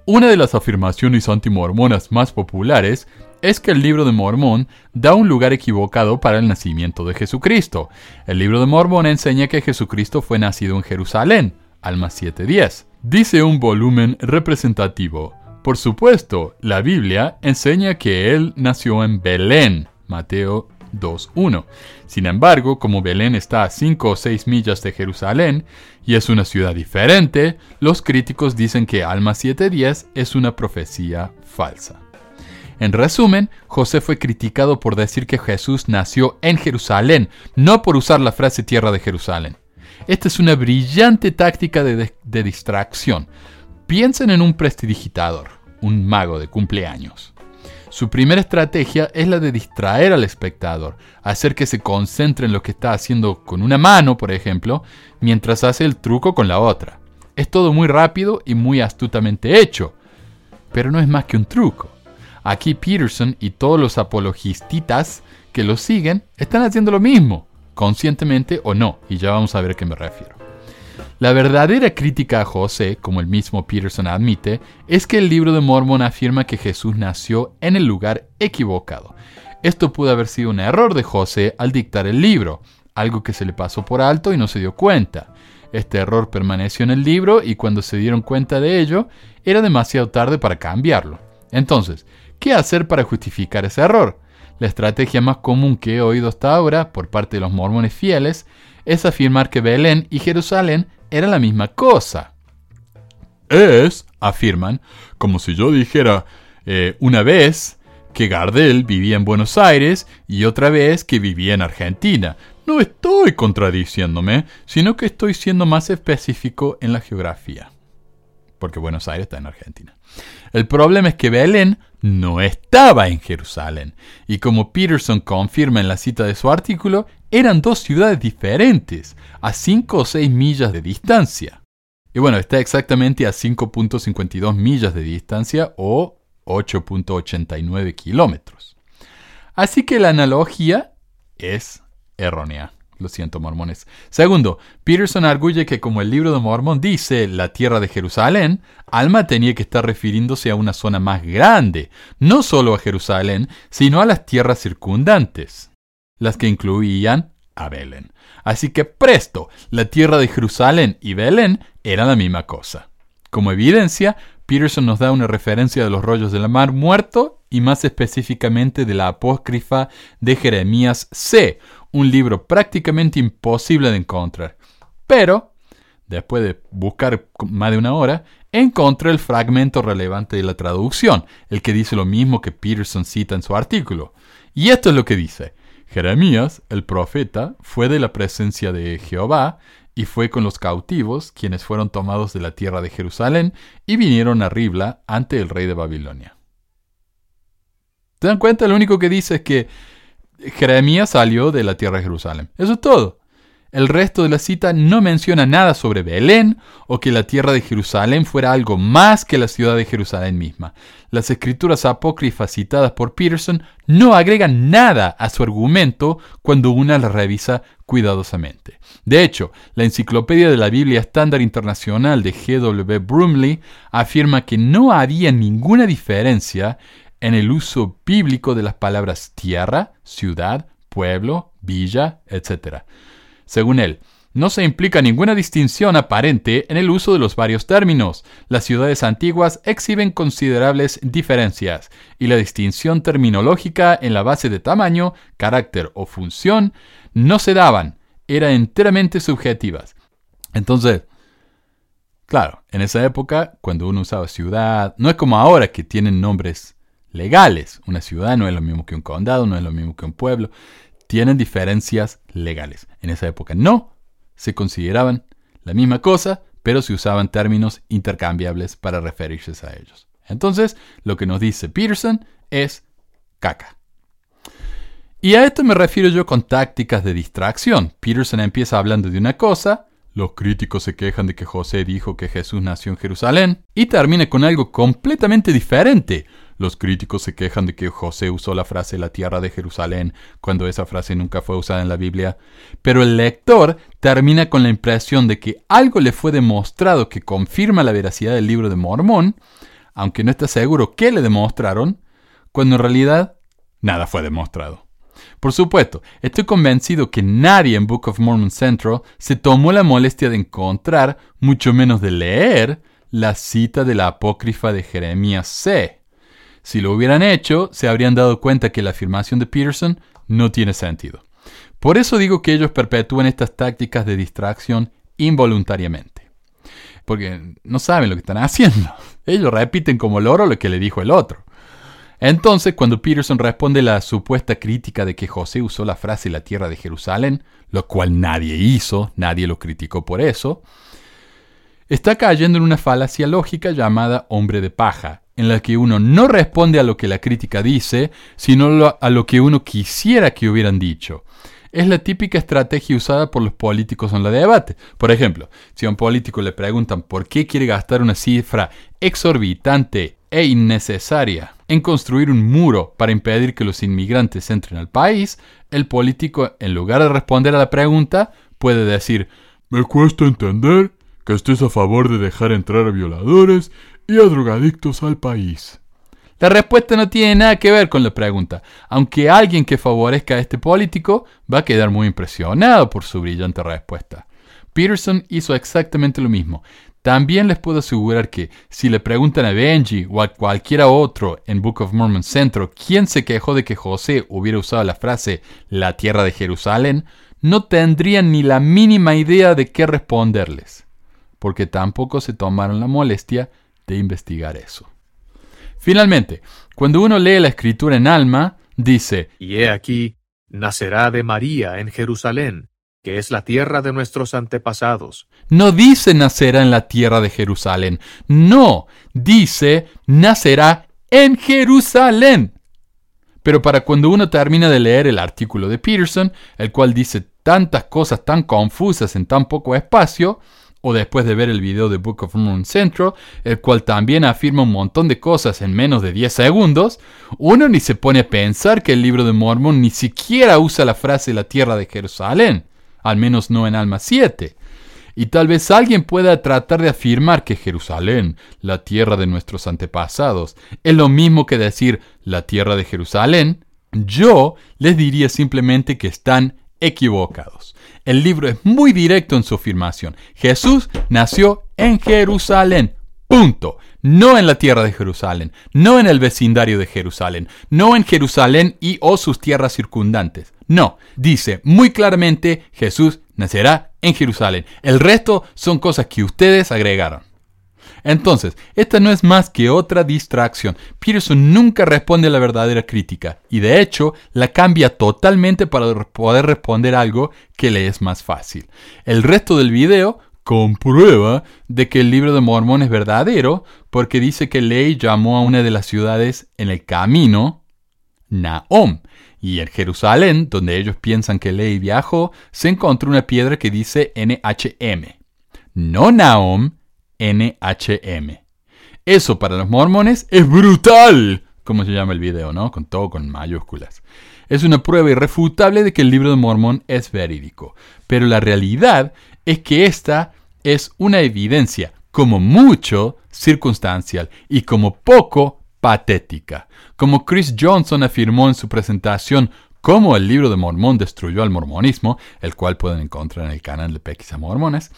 Una de las afirmaciones antimormonas más populares es que el libro de Mormón da un lugar equivocado para el nacimiento de Jesucristo. El libro de Mormón enseña que Jesucristo fue nacido en Jerusalén, Alma 7.10. Dice un volumen representativo. Por supuesto, la Biblia enseña que él nació en Belén, Mateo 2.1. Sin embargo, como Belén está a 5 o 6 millas de Jerusalén y es una ciudad diferente, los críticos dicen que Alma 7.10 es una profecía falsa. En resumen, José fue criticado por decir que Jesús nació en Jerusalén, no por usar la frase tierra de Jerusalén. Esta es una brillante táctica de, distracción. Piensen en un prestidigitador, un mago de cumpleaños. Su primera estrategia es la de distraer al espectador, hacer que se concentre en lo que está haciendo con una mano, por ejemplo, mientras hace el truco con la otra. Es todo muy rápido y muy astutamente hecho, pero no es más que un truco. Aquí Peterson y todos los apologistitas que lo siguen están haciendo lo mismo, conscientemente o no, y ya vamos a ver a qué me refiero. La verdadera crítica a José, como el mismo Peterson admite, es que el libro de Mormon afirma que Jesús nació en el lugar equivocado. Esto pudo haber sido un error de José al dictar el libro, algo que se le pasó por alto y no se dio cuenta. Este error permaneció en el libro y cuando se dieron cuenta de ello, era demasiado tarde para cambiarlo. Entonces, ¿Qué hacer para justificar ese error? La estrategia más común que he oído hasta ahora por parte de los mormones fieles es afirmar que Belén y Jerusalén eran la misma cosa. Es, afirman, como si yo dijera eh, una vez que Gardel vivía en Buenos Aires y otra vez que vivía en Argentina. No estoy contradiciéndome, sino que estoy siendo más específico en la geografía. Porque Buenos Aires está en Argentina. El problema es que Belén no estaba en Jerusalén, y como Peterson confirma en la cita de su artículo, eran dos ciudades diferentes, a 5 o 6 millas de distancia. Y bueno, está exactamente a 5.52 millas de distancia o 8.89 kilómetros. Así que la analogía es errónea. Lo siento, mormones. Segundo, Peterson arguye que como el libro de Mormón dice la tierra de Jerusalén, Alma tenía que estar refiriéndose a una zona más grande, no solo a Jerusalén, sino a las tierras circundantes, las que incluían a Belén. Así que presto, la tierra de Jerusalén y Belén eran la misma cosa. Como evidencia, Peterson nos da una referencia de los rollos de la mar muerto y más específicamente de la apócrifa de Jeremías C, un libro prácticamente imposible de encontrar. Pero, después de buscar más de una hora, encontré el fragmento relevante de la traducción, el que dice lo mismo que Peterson cita en su artículo. Y esto es lo que dice. Jeremías, el profeta, fue de la presencia de Jehová y fue con los cautivos, quienes fueron tomados de la tierra de Jerusalén y vinieron a Ribla ante el rey de Babilonia. ¿Te dan cuenta? Lo único que dice es que Jeremías salió de la tierra de Jerusalén. Eso es todo. El resto de la cita no menciona nada sobre Belén o que la tierra de Jerusalén fuera algo más que la ciudad de Jerusalén misma. Las escrituras apócrifas citadas por Peterson no agregan nada a su argumento cuando una las revisa cuidadosamente. De hecho, la Enciclopedia de la Biblia Estándar Internacional de G.W. Brumley afirma que no había ninguna diferencia en el uso bíblico de las palabras tierra, ciudad, pueblo, villa, etc. Según él, no se implica ninguna distinción aparente en el uso de los varios términos. Las ciudades antiguas exhiben considerables diferencias y la distinción terminológica en la base de tamaño, carácter o función no se daban, eran enteramente subjetivas. Entonces, claro, en esa época, cuando uno usaba ciudad, no es como ahora que tienen nombres legales. Una ciudad no es lo mismo que un condado, no es lo mismo que un pueblo. Tienen diferencias legales. En esa época no. Se consideraban la misma cosa, pero se usaban términos intercambiables para referirse a ellos. Entonces, lo que nos dice Peterson es caca. Y a esto me refiero yo con tácticas de distracción. Peterson empieza hablando de una cosa, los críticos se quejan de que José dijo que Jesús nació en Jerusalén, y termina con algo completamente diferente. Los críticos se quejan de que José usó la frase la tierra de Jerusalén cuando esa frase nunca fue usada en la Biblia. Pero el lector termina con la impresión de que algo le fue demostrado que confirma la veracidad del libro de Mormón, aunque no está seguro qué le demostraron, cuando en realidad nada fue demostrado. Por supuesto, estoy convencido que nadie en Book of Mormon Central se tomó la molestia de encontrar, mucho menos de leer, la cita de la apócrifa de Jeremías C. Si lo hubieran hecho, se habrían dado cuenta que la afirmación de Peterson no tiene sentido. Por eso digo que ellos perpetúan estas tácticas de distracción involuntariamente. Porque no saben lo que están haciendo. *laughs* Ellos repiten como loro lo que le dijo el otro. Entonces, cuando Peterson responde la supuesta crítica de que José usó la frase la tierra de Jerusalén, lo cual nadie hizo, nadie lo criticó por eso, está cayendo en una falacia lógica llamada hombre de paja, en la que uno no responde a lo que la crítica dice, sino a lo que uno quisiera que hubieran dicho. Es la típica estrategia usada por los políticos en la debate. Por ejemplo, si a un político le preguntan por qué quiere gastar una cifra exorbitante e innecesaria en construir un muro para impedir que los inmigrantes entren al país, el político, en lugar de responder a la pregunta, puede decir, me cuesta entender que estés a favor de dejar entrar a violadores y a drogadictos al país. La respuesta no tiene nada que ver con la pregunta, aunque alguien que favorezca a este político va a quedar muy impresionado por su brillante respuesta. Peterson hizo exactamente lo mismo. También les puedo asegurar que si le preguntan a Benji o a cualquiera otro en Book of Mormon Centro quién se quejó de que José hubiera usado la frase la tierra de Jerusalén, no tendrían ni la mínima idea de qué responderles, porque tampoco se tomaron la molestia de investigar eso. Finalmente, cuando uno lee la escritura en alma, dice, Y he aquí, nacerá de María en Jerusalén, que es la tierra de nuestros antepasados. No dice nacerá en la tierra de Jerusalén. No, dice nacerá en Jerusalén. Pero para cuando uno termina de leer el artículo de Peterson, el cual dice tantas cosas tan confusas en tan poco espacio, o después de ver el video de Book of Mormon Central, el cual también afirma un montón de cosas en menos de 10 segundos, uno ni se pone a pensar que el libro de Mormon ni siquiera usa la frase la tierra de Jerusalén al menos no en Alma 7. Y tal vez alguien pueda tratar de afirmar que Jerusalén, la tierra de nuestros antepasados, es lo mismo que decir la tierra de Jerusalén. Yo les diría simplemente que están equivocados. El libro es muy directo en su afirmación. Jesús nació en Jerusalén. Punto. No en la tierra de Jerusalén, no en el vecindario de Jerusalén, no en Jerusalén y o sus tierras circundantes. No, dice muy claramente Jesús nacerá en Jerusalén. El resto son cosas que ustedes agregaron. Entonces, esta no es más que otra distracción. Peterson nunca responde a la verdadera crítica y de hecho la cambia totalmente para poder responder algo que le es más fácil. El resto del video comprueba de que el libro de Mormón es verdadero porque dice que Ley llamó a una de las ciudades en el camino Naom y en Jerusalén, donde ellos piensan que Ley viajó, se encontró una piedra que dice NHM. No Naom, NHM. Eso para los mormones es brutal, como se llama el video, ¿no? Con todo con mayúsculas. Es una prueba irrefutable de que el libro de Mormón es verídico. Pero la realidad es que esta es una evidencia, como mucho, circunstancial y como poco, patética. Como Chris Johnson afirmó en su presentación cómo el libro de Mormón destruyó al mormonismo, el cual pueden encontrar en el canal de Pequis a Mormones,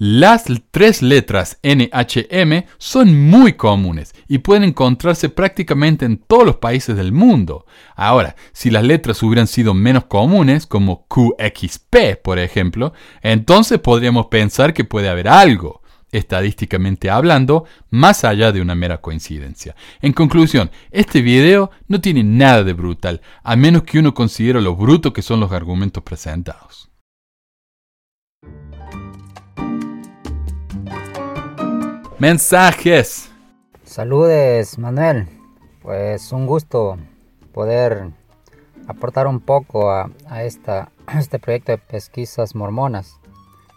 las tres letras NHM son muy comunes y pueden encontrarse prácticamente en todos los países del mundo. Ahora, si las letras hubieran sido menos comunes, como QXP, por ejemplo, entonces podríamos pensar que puede haber algo estadísticamente hablando, más allá de una mera coincidencia. En conclusión, este video no tiene nada de brutal, a menos que uno considere lo bruto que son los argumentos presentados. Mensajes. Saludes, Manuel. Pues un gusto poder aportar un poco a, esta, *clears throat* este proyecto de pesquisas mormonas.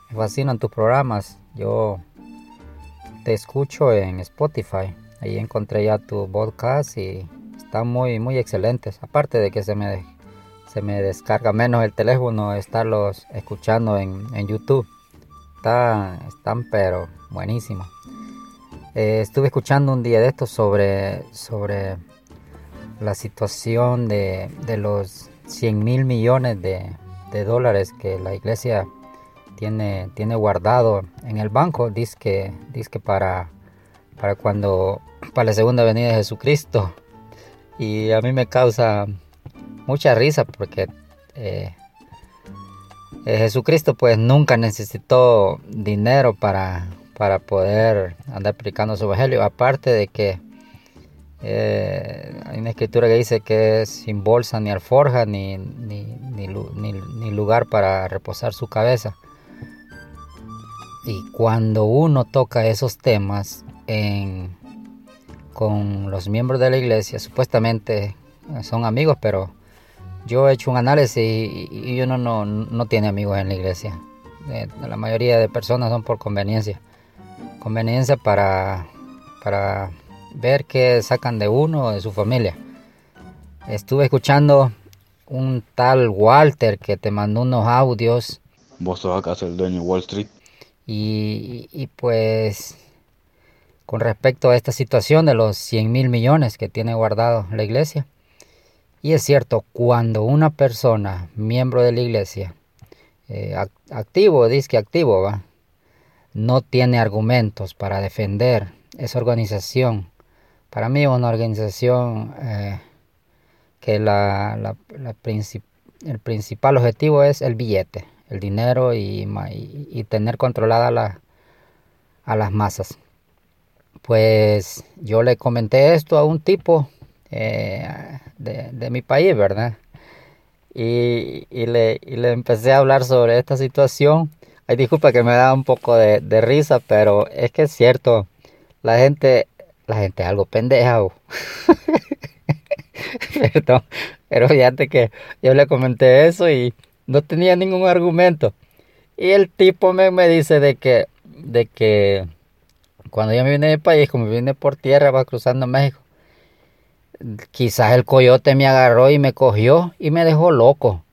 Me fascinan tus programas. Yo te escucho en Spotify. Ahí encontré ya tu podcast y están muy, muy excelentes. Aparte de que se me, se me descarga menos el teléfono estarlos escuchando en, YouTube. están pero buenísimos. Eh, estuve escuchando un día de esto sobre, sobre la situación de, los 100 mil millones de, dólares que la iglesia tiene, tiene guardado en el banco. Dice que, dice que para, para cuando, para la segunda venida de Jesucristo. Y a mí me causa mucha risa porque eh, eh, Jesucristo pues nunca necesitó dinero para, para poder andar predicando su evangelio. Aparte de que eh, hay una escritura que dice que sin bolsa ni alforja ni, ni, ni, lugar para reposar su cabeza. Y cuando uno toca esos temas con los miembros de la iglesia, supuestamente son amigos, pero yo he hecho un análisis y, uno no, no, tiene amigos en la iglesia. Eh, la mayoría de personas son por conveniencia. Conveniencia para, para ver qué sacan de uno o de su familia. Estuve escuchando un tal Walter que te mandó unos audios. ¿Vos sos acaso el dueño de Wall Street? Y, y, pues con respecto a esta situación de los 100 mil millones que tiene guardado la iglesia. Y es cierto, cuando una persona, miembro de la iglesia, eh, activo, dice que activo, va, no tiene argumentos para defender esa organización para mí una organización eh, que el principal objetivo es el billete, el dinero y, tener controlada a las masas. Pues yo le comenté esto a un tipo eh, de, mi país, ¿verdad? Y, le, empecé a hablar sobre esta situación. Ay, disculpa que me da un poco de, de risa, pero es que es cierto, la gente la gente es algo pendeja. *laughs* pero, pero fíjate que yo le comenté eso y no tenía ningún argumento. Y el tipo me, me dice de que, de que cuando yo me vine de país, como vine por tierra, va cruzando México, quizás el coyote me agarró y me cogió y me dejó loco.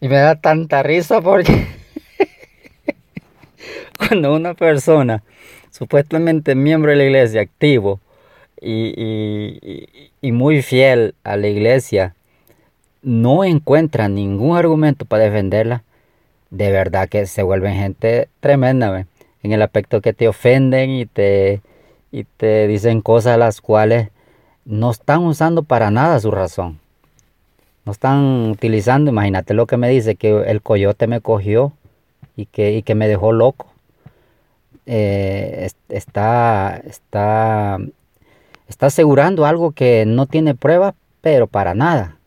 Y me da tanta risa porque *laughs* cuando una persona supuestamente miembro de la iglesia, activo y, muy fiel a la iglesia, no encuentra ningún argumento para defenderla, de verdad que se vuelven gente tremenda, en el aspecto que te ofenden y te, dicen cosas las cuales no están usando para nada su razón. No están utilizando, imagínate lo que me dice, que el coyote me cogió y que me dejó loco. Eh, está, está, está asegurando algo que no tiene prueba, pero para nada.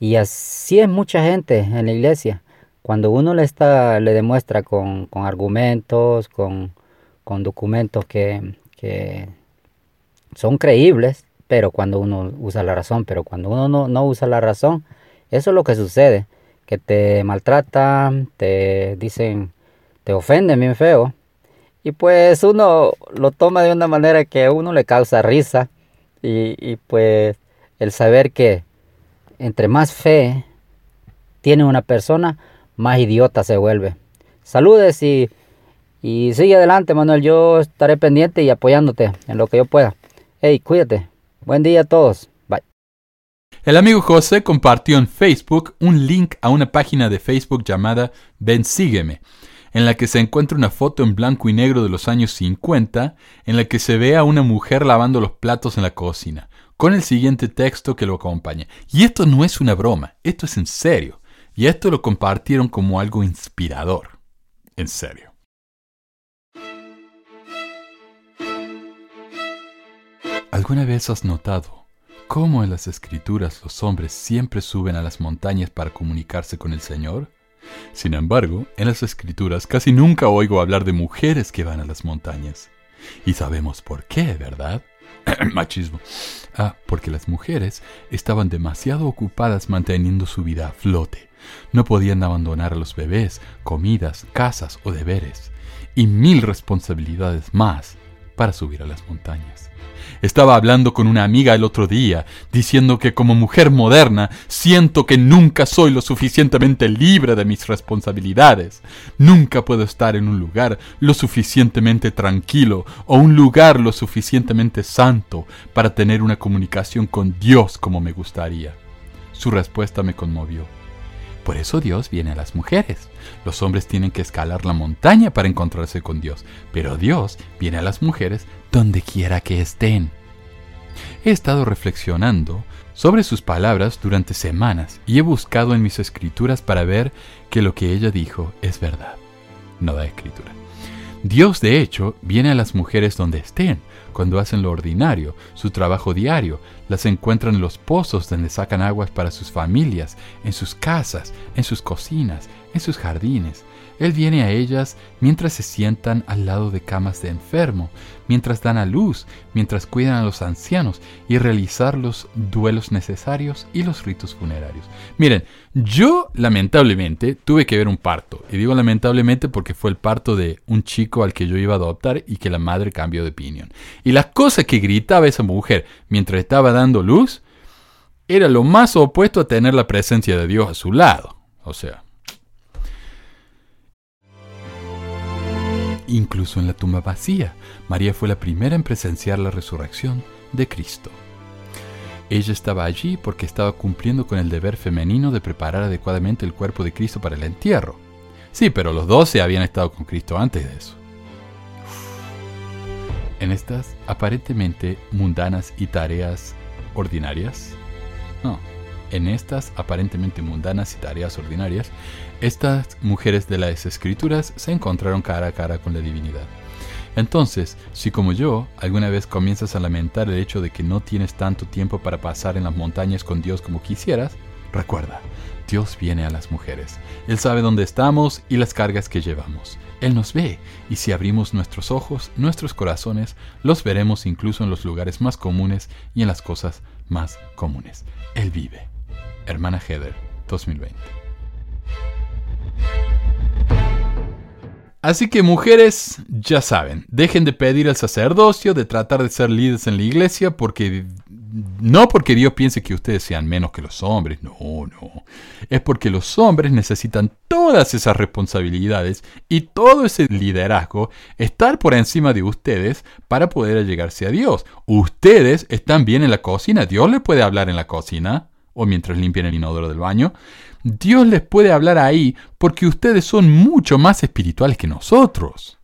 Y así es mucha gente en la iglesia. Cuando uno le, está, le demuestra con, argumentos, con, documentos que, que, son creíbles, pero cuando uno usa la razón, pero cuando uno no, no usa la razón, eso es lo que sucede, que te maltratan, te dicen, te ofenden bien feo, y pues uno lo toma de una manera que a uno le causa risa. Y, pues el saber que entre más fe tiene una persona, más idiota se vuelve. Saludes y, y sigue adelante, Manuel. Yo estaré pendiente y apoyándote en lo que yo pueda. Hey, cuídate. Buen día a todos. Bye. El amigo José compartió en Facebook un link a una página de Facebook llamada Ven Sígueme en la que se encuentra una foto en blanco y negro de los años 50, en la que se ve a una mujer lavando los platos en la cocina, con el siguiente texto que lo acompaña. Y esto no es una broma, esto es en serio. Y esto lo compartieron como algo inspirador. En serio. ¿Alguna vez has notado cómo en las escrituras los hombres siempre suben a las montañas para comunicarse con el Señor? Sin embargo, en las escrituras casi nunca oigo hablar de mujeres que van a las montañas. Y sabemos por qué, ¿verdad? *clears throat* Machismo. Ah, porque las mujeres estaban demasiado ocupadas manteniendo su vida a flote. No podían abandonar a los bebés, comidas, casas o deberes, y mil responsabilidades más para subir a las montañas. Estaba hablando con una amiga el otro día, diciendo que como mujer moderna siento que nunca soy lo suficientemente libre de mis responsabilidades. Nunca puedo estar en un lugar lo suficientemente tranquilo o un lugar lo suficientemente santo para tener una comunicación con Dios como me gustaría. Su respuesta me conmovió. Por eso Dios viene a las mujeres. Los hombres tienen que escalar la montaña para encontrarse con Dios, pero Dios viene a las mujeres donde quiera que estén. He estado reflexionando sobre sus palabras durante semanas y he buscado en mis escrituras para ver que lo que ella dijo es verdad. No da escritura. Dios, de hecho, viene a las mujeres donde estén, cuando hacen lo ordinario, su trabajo diario, las encuentran en los pozos donde sacan aguas para sus familias, en sus casas, en sus cocinas, en sus jardines. Él viene a ellas mientras se sientan al lado de camas de enfermo, mientras dan a luz, mientras cuidan a los ancianos y realizar los duelos necesarios y los ritos funerarios. Miren, yo lamentablemente tuve que ver un parto, y digo lamentablemente porque fue el parto de un chico al que yo iba a adoptar y que la madre cambió de opinión. Y la cosa que gritaba esa mujer mientras estaba dando luz era lo más opuesto a tener la presencia de Dios a su lado. O sea, incluso en la tumba vacía. María fue la primera en presenciar la resurrección de Cristo. Ella estaba allí porque estaba cumpliendo con el deber femenino de preparar adecuadamente el cuerpo de Cristo para el entierro. Sí, pero los doce habían estado con Cristo antes de eso. En estas aparentemente mundanas y tareas ordinarias, no, en estas aparentemente mundanas y tareas ordinarias, estas mujeres de las escrituras se encontraron cara a cara con la divinidad. Entonces, si como yo alguna vez comienzas a lamentar el hecho de que no tienes tanto tiempo para pasar en las montañas con Dios como quisieras, recuerda, Dios viene a las mujeres. Él sabe dónde estamos y las cargas que llevamos. Él nos ve, y si abrimos nuestros ojos, nuestros corazones, los veremos incluso en los lugares más comunes y en las cosas más comunes. Él vive. Hermana Heather, 2020. Así que mujeres, ya saben, dejen de pedir al sacerdocio, de tratar de ser líderes en la iglesia, porque no porque Dios piense que ustedes sean menos que los hombres, no, no. Es porque los hombres necesitan todas esas responsabilidades y todo ese liderazgo estar por encima de ustedes para poder llegarse a Dios. Ustedes están bien en la cocina, Dios les puede hablar en la cocina o mientras limpian el inodoro del baño. Dios les puede hablar ahí porque ustedes son mucho más espirituales que nosotros.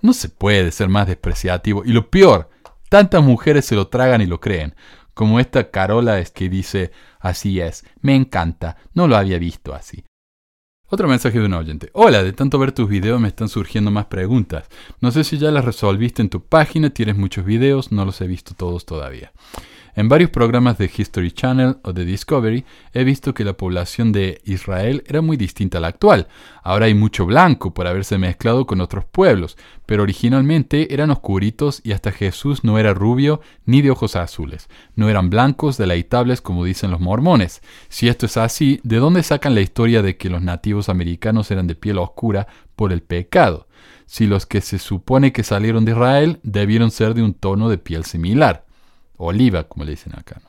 No se puede ser más despreciativo. Y lo peor, tantas mujeres se lo tragan y lo creen. Como esta Carola es que dice, así es, me encanta, no lo había visto así. Otro mensaje de un oyente. Hola, de tanto ver tus videos me están surgiendo más preguntas. No sé si ya las resolviste en tu página, tienes muchos videos, no los he visto todos todavía. En varios programas de History Channel o de Discovery he visto que la población de Israel era muy distinta a la actual. Ahora hay mucho blanco por haberse mezclado con otros pueblos, pero originalmente eran oscuritos y hasta Jesús no era rubio ni de ojos azules. No eran blancos deleitables como dicen los mormones. Si esto es así, ¿de dónde sacan la historia de que los nativos americanos eran de piel oscura por el pecado? Si los que se supone que salieron de Israel debieron ser de un tono de piel similar oliva, como le dicen acá.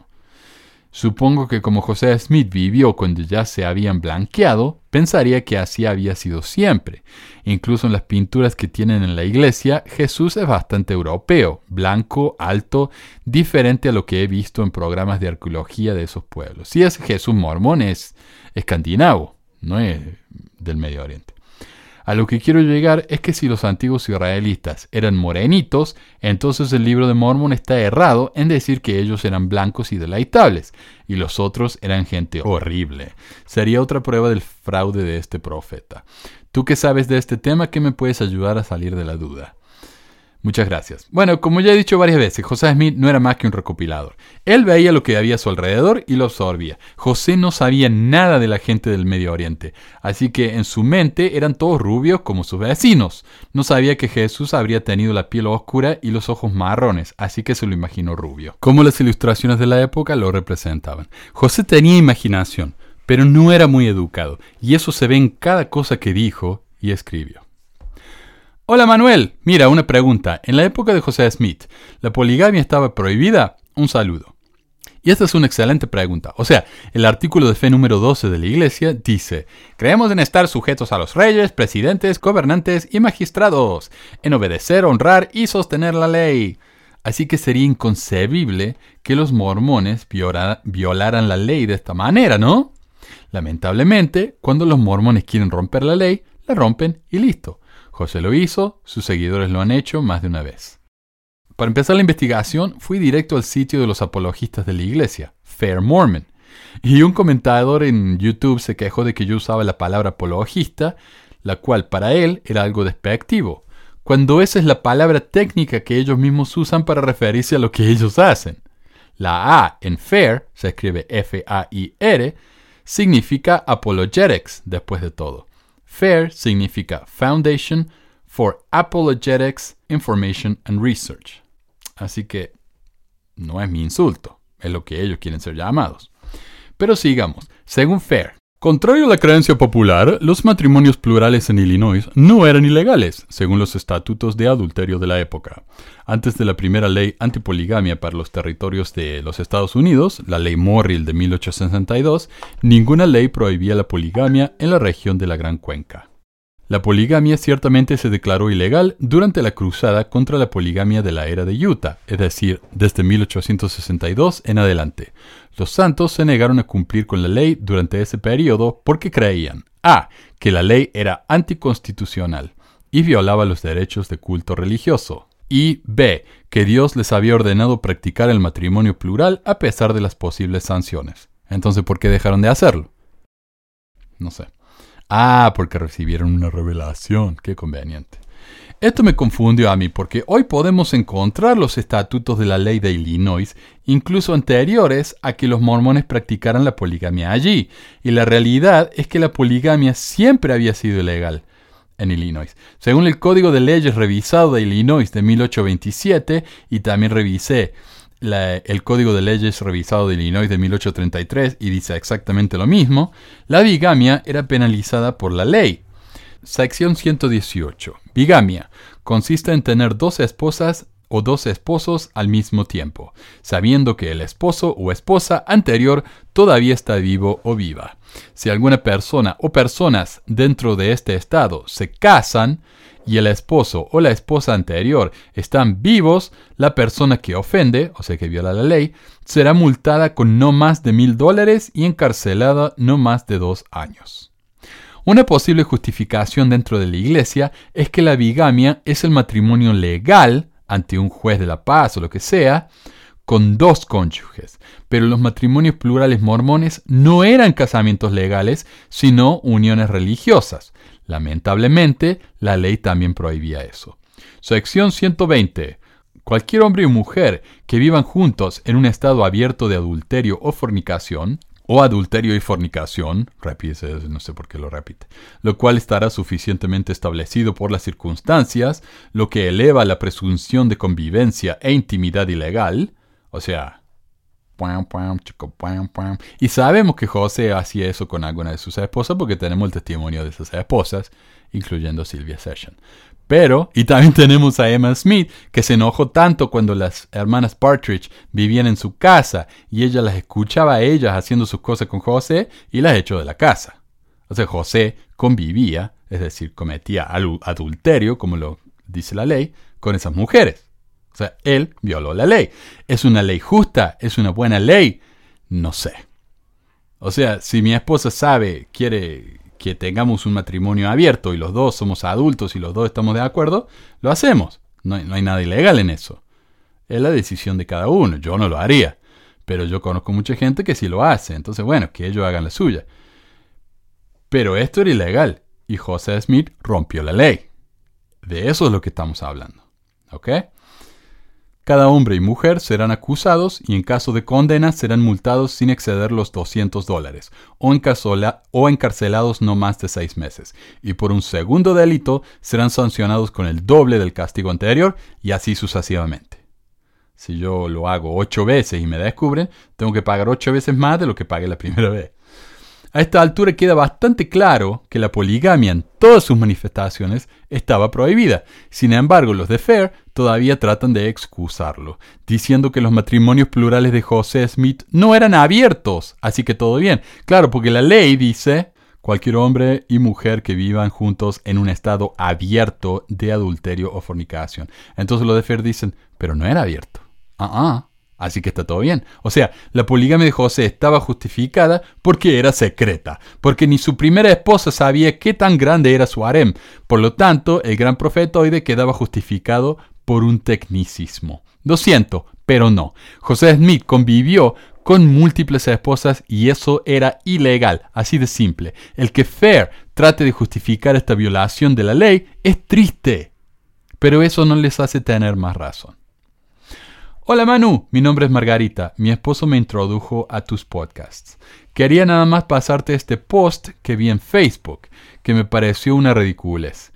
Supongo que como José Smith vivió cuando ya se habían blanqueado, pensaría que así había sido siempre. Incluso en las pinturas que tienen en la iglesia, Jesús es bastante europeo, blanco, alto, diferente a lo que he visto en programas de arqueología de esos pueblos. Si es Jesús mormón, es escandinavo, no es del Medio Oriente. A lo que quiero llegar es que si los antiguos israelitas eran morenitos, entonces el libro de Mormon está errado en decir que ellos eran blancos y deleitables, y los otros eran gente horrible. Sería otra prueba del fraude de este profeta. Tú que sabes de este tema, ¿qué me puedes ayudar a salir de la duda? Muchas gracias. Bueno, como ya he dicho varias veces, José Smith no era más que un recopilador. Él veía lo que había a su alrededor y lo absorbía. José no sabía nada de la gente del Medio Oriente, así que en su mente eran todos rubios como sus vecinos. No sabía que Jesús habría tenido la piel oscura y los ojos marrones, así que se lo imaginó rubio. Como las ilustraciones de la época lo representaban. José tenía imaginación, pero no era muy educado, y eso se ve en cada cosa que dijo y escribió. Hola Manuel, mira, una pregunta. En la época de José Smith, ¿la poligamia estaba prohibida? Un saludo. Y esta es una excelente pregunta. O sea, el artículo de fe número 12 de la Iglesia dice, creemos en estar sujetos a los reyes, presidentes, gobernantes y magistrados, en obedecer, honrar y sostener la ley. Así que sería inconcebible que los mormones violaran la ley de esta manera, ¿no? Lamentablemente, cuando los mormones quieren romper la ley, la rompen y listo. José lo hizo, sus seguidores lo han hecho más de una vez. Para empezar la investigación, fui directo al sitio de los apologistas de la iglesia, Fair Mormon, y un comentador en YouTube se quejó de que yo usaba la palabra apologista, la cual para él era algo despectivo, cuando esa es la palabra técnica que ellos mismos usan para referirse a lo que ellos hacen. La A en Fair, se escribe F-A-I-R, significa apologetics, después de todo. FAIR significa Foundation for Apologetics, Information and Research. Así que no es mi insulto, es lo que ellos quieren ser llamados. Pero sigamos. Según FAIR, Contrario a la creencia popular, los matrimonios plurales en Illinois no eran ilegales, según los estatutos de adulterio de la época. Antes de la primera ley antipoligamia para los territorios de los Estados Unidos, la ley Morrill de 1862, ninguna ley prohibía la poligamia en la región de la Gran Cuenca. La poligamia ciertamente se declaró ilegal durante la cruzada contra la poligamia de la era de Utah, es decir, desde 1862 en adelante, los santos se negaron a cumplir con la ley durante ese periodo porque creían A. que la ley era anticonstitucional y violaba los derechos de culto religioso, y B. que Dios les había ordenado practicar el matrimonio plural a pesar de las posibles sanciones. Entonces, ¿por qué dejaron de hacerlo? No sé. Ah, porque recibieron una revelación. Qué conveniente. Esto me confundió a mí porque hoy podemos encontrar los estatutos de la ley de Illinois, incluso anteriores a que los mormones practicaran la poligamia allí, y la realidad es que la poligamia siempre había sido ilegal en Illinois. Según el Código de Leyes revisado de Illinois de 1827, y también revisé el Código de Leyes revisado de Illinois de 1833 y dice exactamente lo mismo, la bigamia era penalizada por la ley. Sección 118. Bigamia. Consiste en tener dos esposas o dos esposos al mismo tiempo, sabiendo que el esposo o esposa anterior todavía está vivo o viva. Si alguna persona o personas dentro de este estado se casan y el esposo o la esposa anterior están vivos, la persona que ofende, o sea que viola la ley, será multada con no más de mil dólares y encarcelada no más de dos años. Una posible justificación dentro de la Iglesia es que la bigamia es el matrimonio legal ante un juez de la paz o lo que sea, con dos cónyuges. Pero los matrimonios plurales mormones no eran casamientos legales, sino uniones religiosas. Lamentablemente, la ley también prohibía eso. Sección 120. Cualquier hombre y mujer que vivan juntos en un estado abierto de adulterio o fornicación, o adulterio y fornicación, repite, no sé por qué lo repite, lo cual estará suficientemente establecido por las circunstancias, lo que eleva la presunción de convivencia e intimidad ilegal, o sea, y sabemos que José hacía eso con alguna de sus esposas porque tenemos el testimonio de esas esposas, incluyendo Silvia Session. Pero, y también tenemos a Emma Smith, que se enojó tanto cuando las hermanas Partridge vivían en su casa y ella las escuchaba a ellas haciendo sus cosas con José y las echó de la casa. O sea, José convivía, es decir, cometía adulterio, como lo dice la ley, con esas mujeres. O sea, él violó la ley. ¿Es una ley justa? ¿Es una buena ley? No sé. O sea, si mi esposa sabe, quiere que tengamos un matrimonio abierto y los dos somos adultos y los dos estamos de acuerdo, lo hacemos. No hay, nada ilegal en eso. Es la decisión de cada uno. Yo no lo haría. Pero yo conozco mucha gente que sí lo hace. Entonces, bueno, que ellos hagan la suya. Pero esto era ilegal. Y José Smith rompió la ley. De eso es lo que estamos hablando. ¿Ok? Cada hombre y mujer serán acusados y en caso de condena serán multados sin exceder los 200 dólares o, o, encarcelados no más de seis meses. Y por un segundo delito serán sancionados con el doble del castigo anterior y así sucesivamente. Si yo lo hago ocho veces y me descubren, tengo que pagar ocho veces más de lo que pagué la primera vez. A esta altura queda bastante claro que la poligamia en todas sus manifestaciones estaba prohibida. Sin embargo, los de Fair todavía tratan de excusarlo, diciendo que los matrimonios plurales de José Smith no eran abiertos, así que todo bien. Claro, porque la ley dice cualquier hombre y mujer que vivan juntos en un estado abierto de adulterio o fornicación. Entonces los de Fair dicen, pero no era abierto. Ah, ah. Así que está todo bien. O sea, la poligamia de José estaba justificada porque era secreta, porque ni su primera esposa sabía qué tan grande era su harem. Por lo tanto, el gran profetoide quedaba justificado por un tecnicismo. Lo siento, pero no. José Smith convivió con múltiples esposas y eso era ilegal, así de simple. El que Fair trate de justificar esta violación de la ley es triste, pero eso no les hace tener más razón. Hola Manu, mi nombre es Margarita, mi esposo me introdujo a tus podcasts. Quería nada más pasarte este post que vi en Facebook, que me pareció una ridiculez.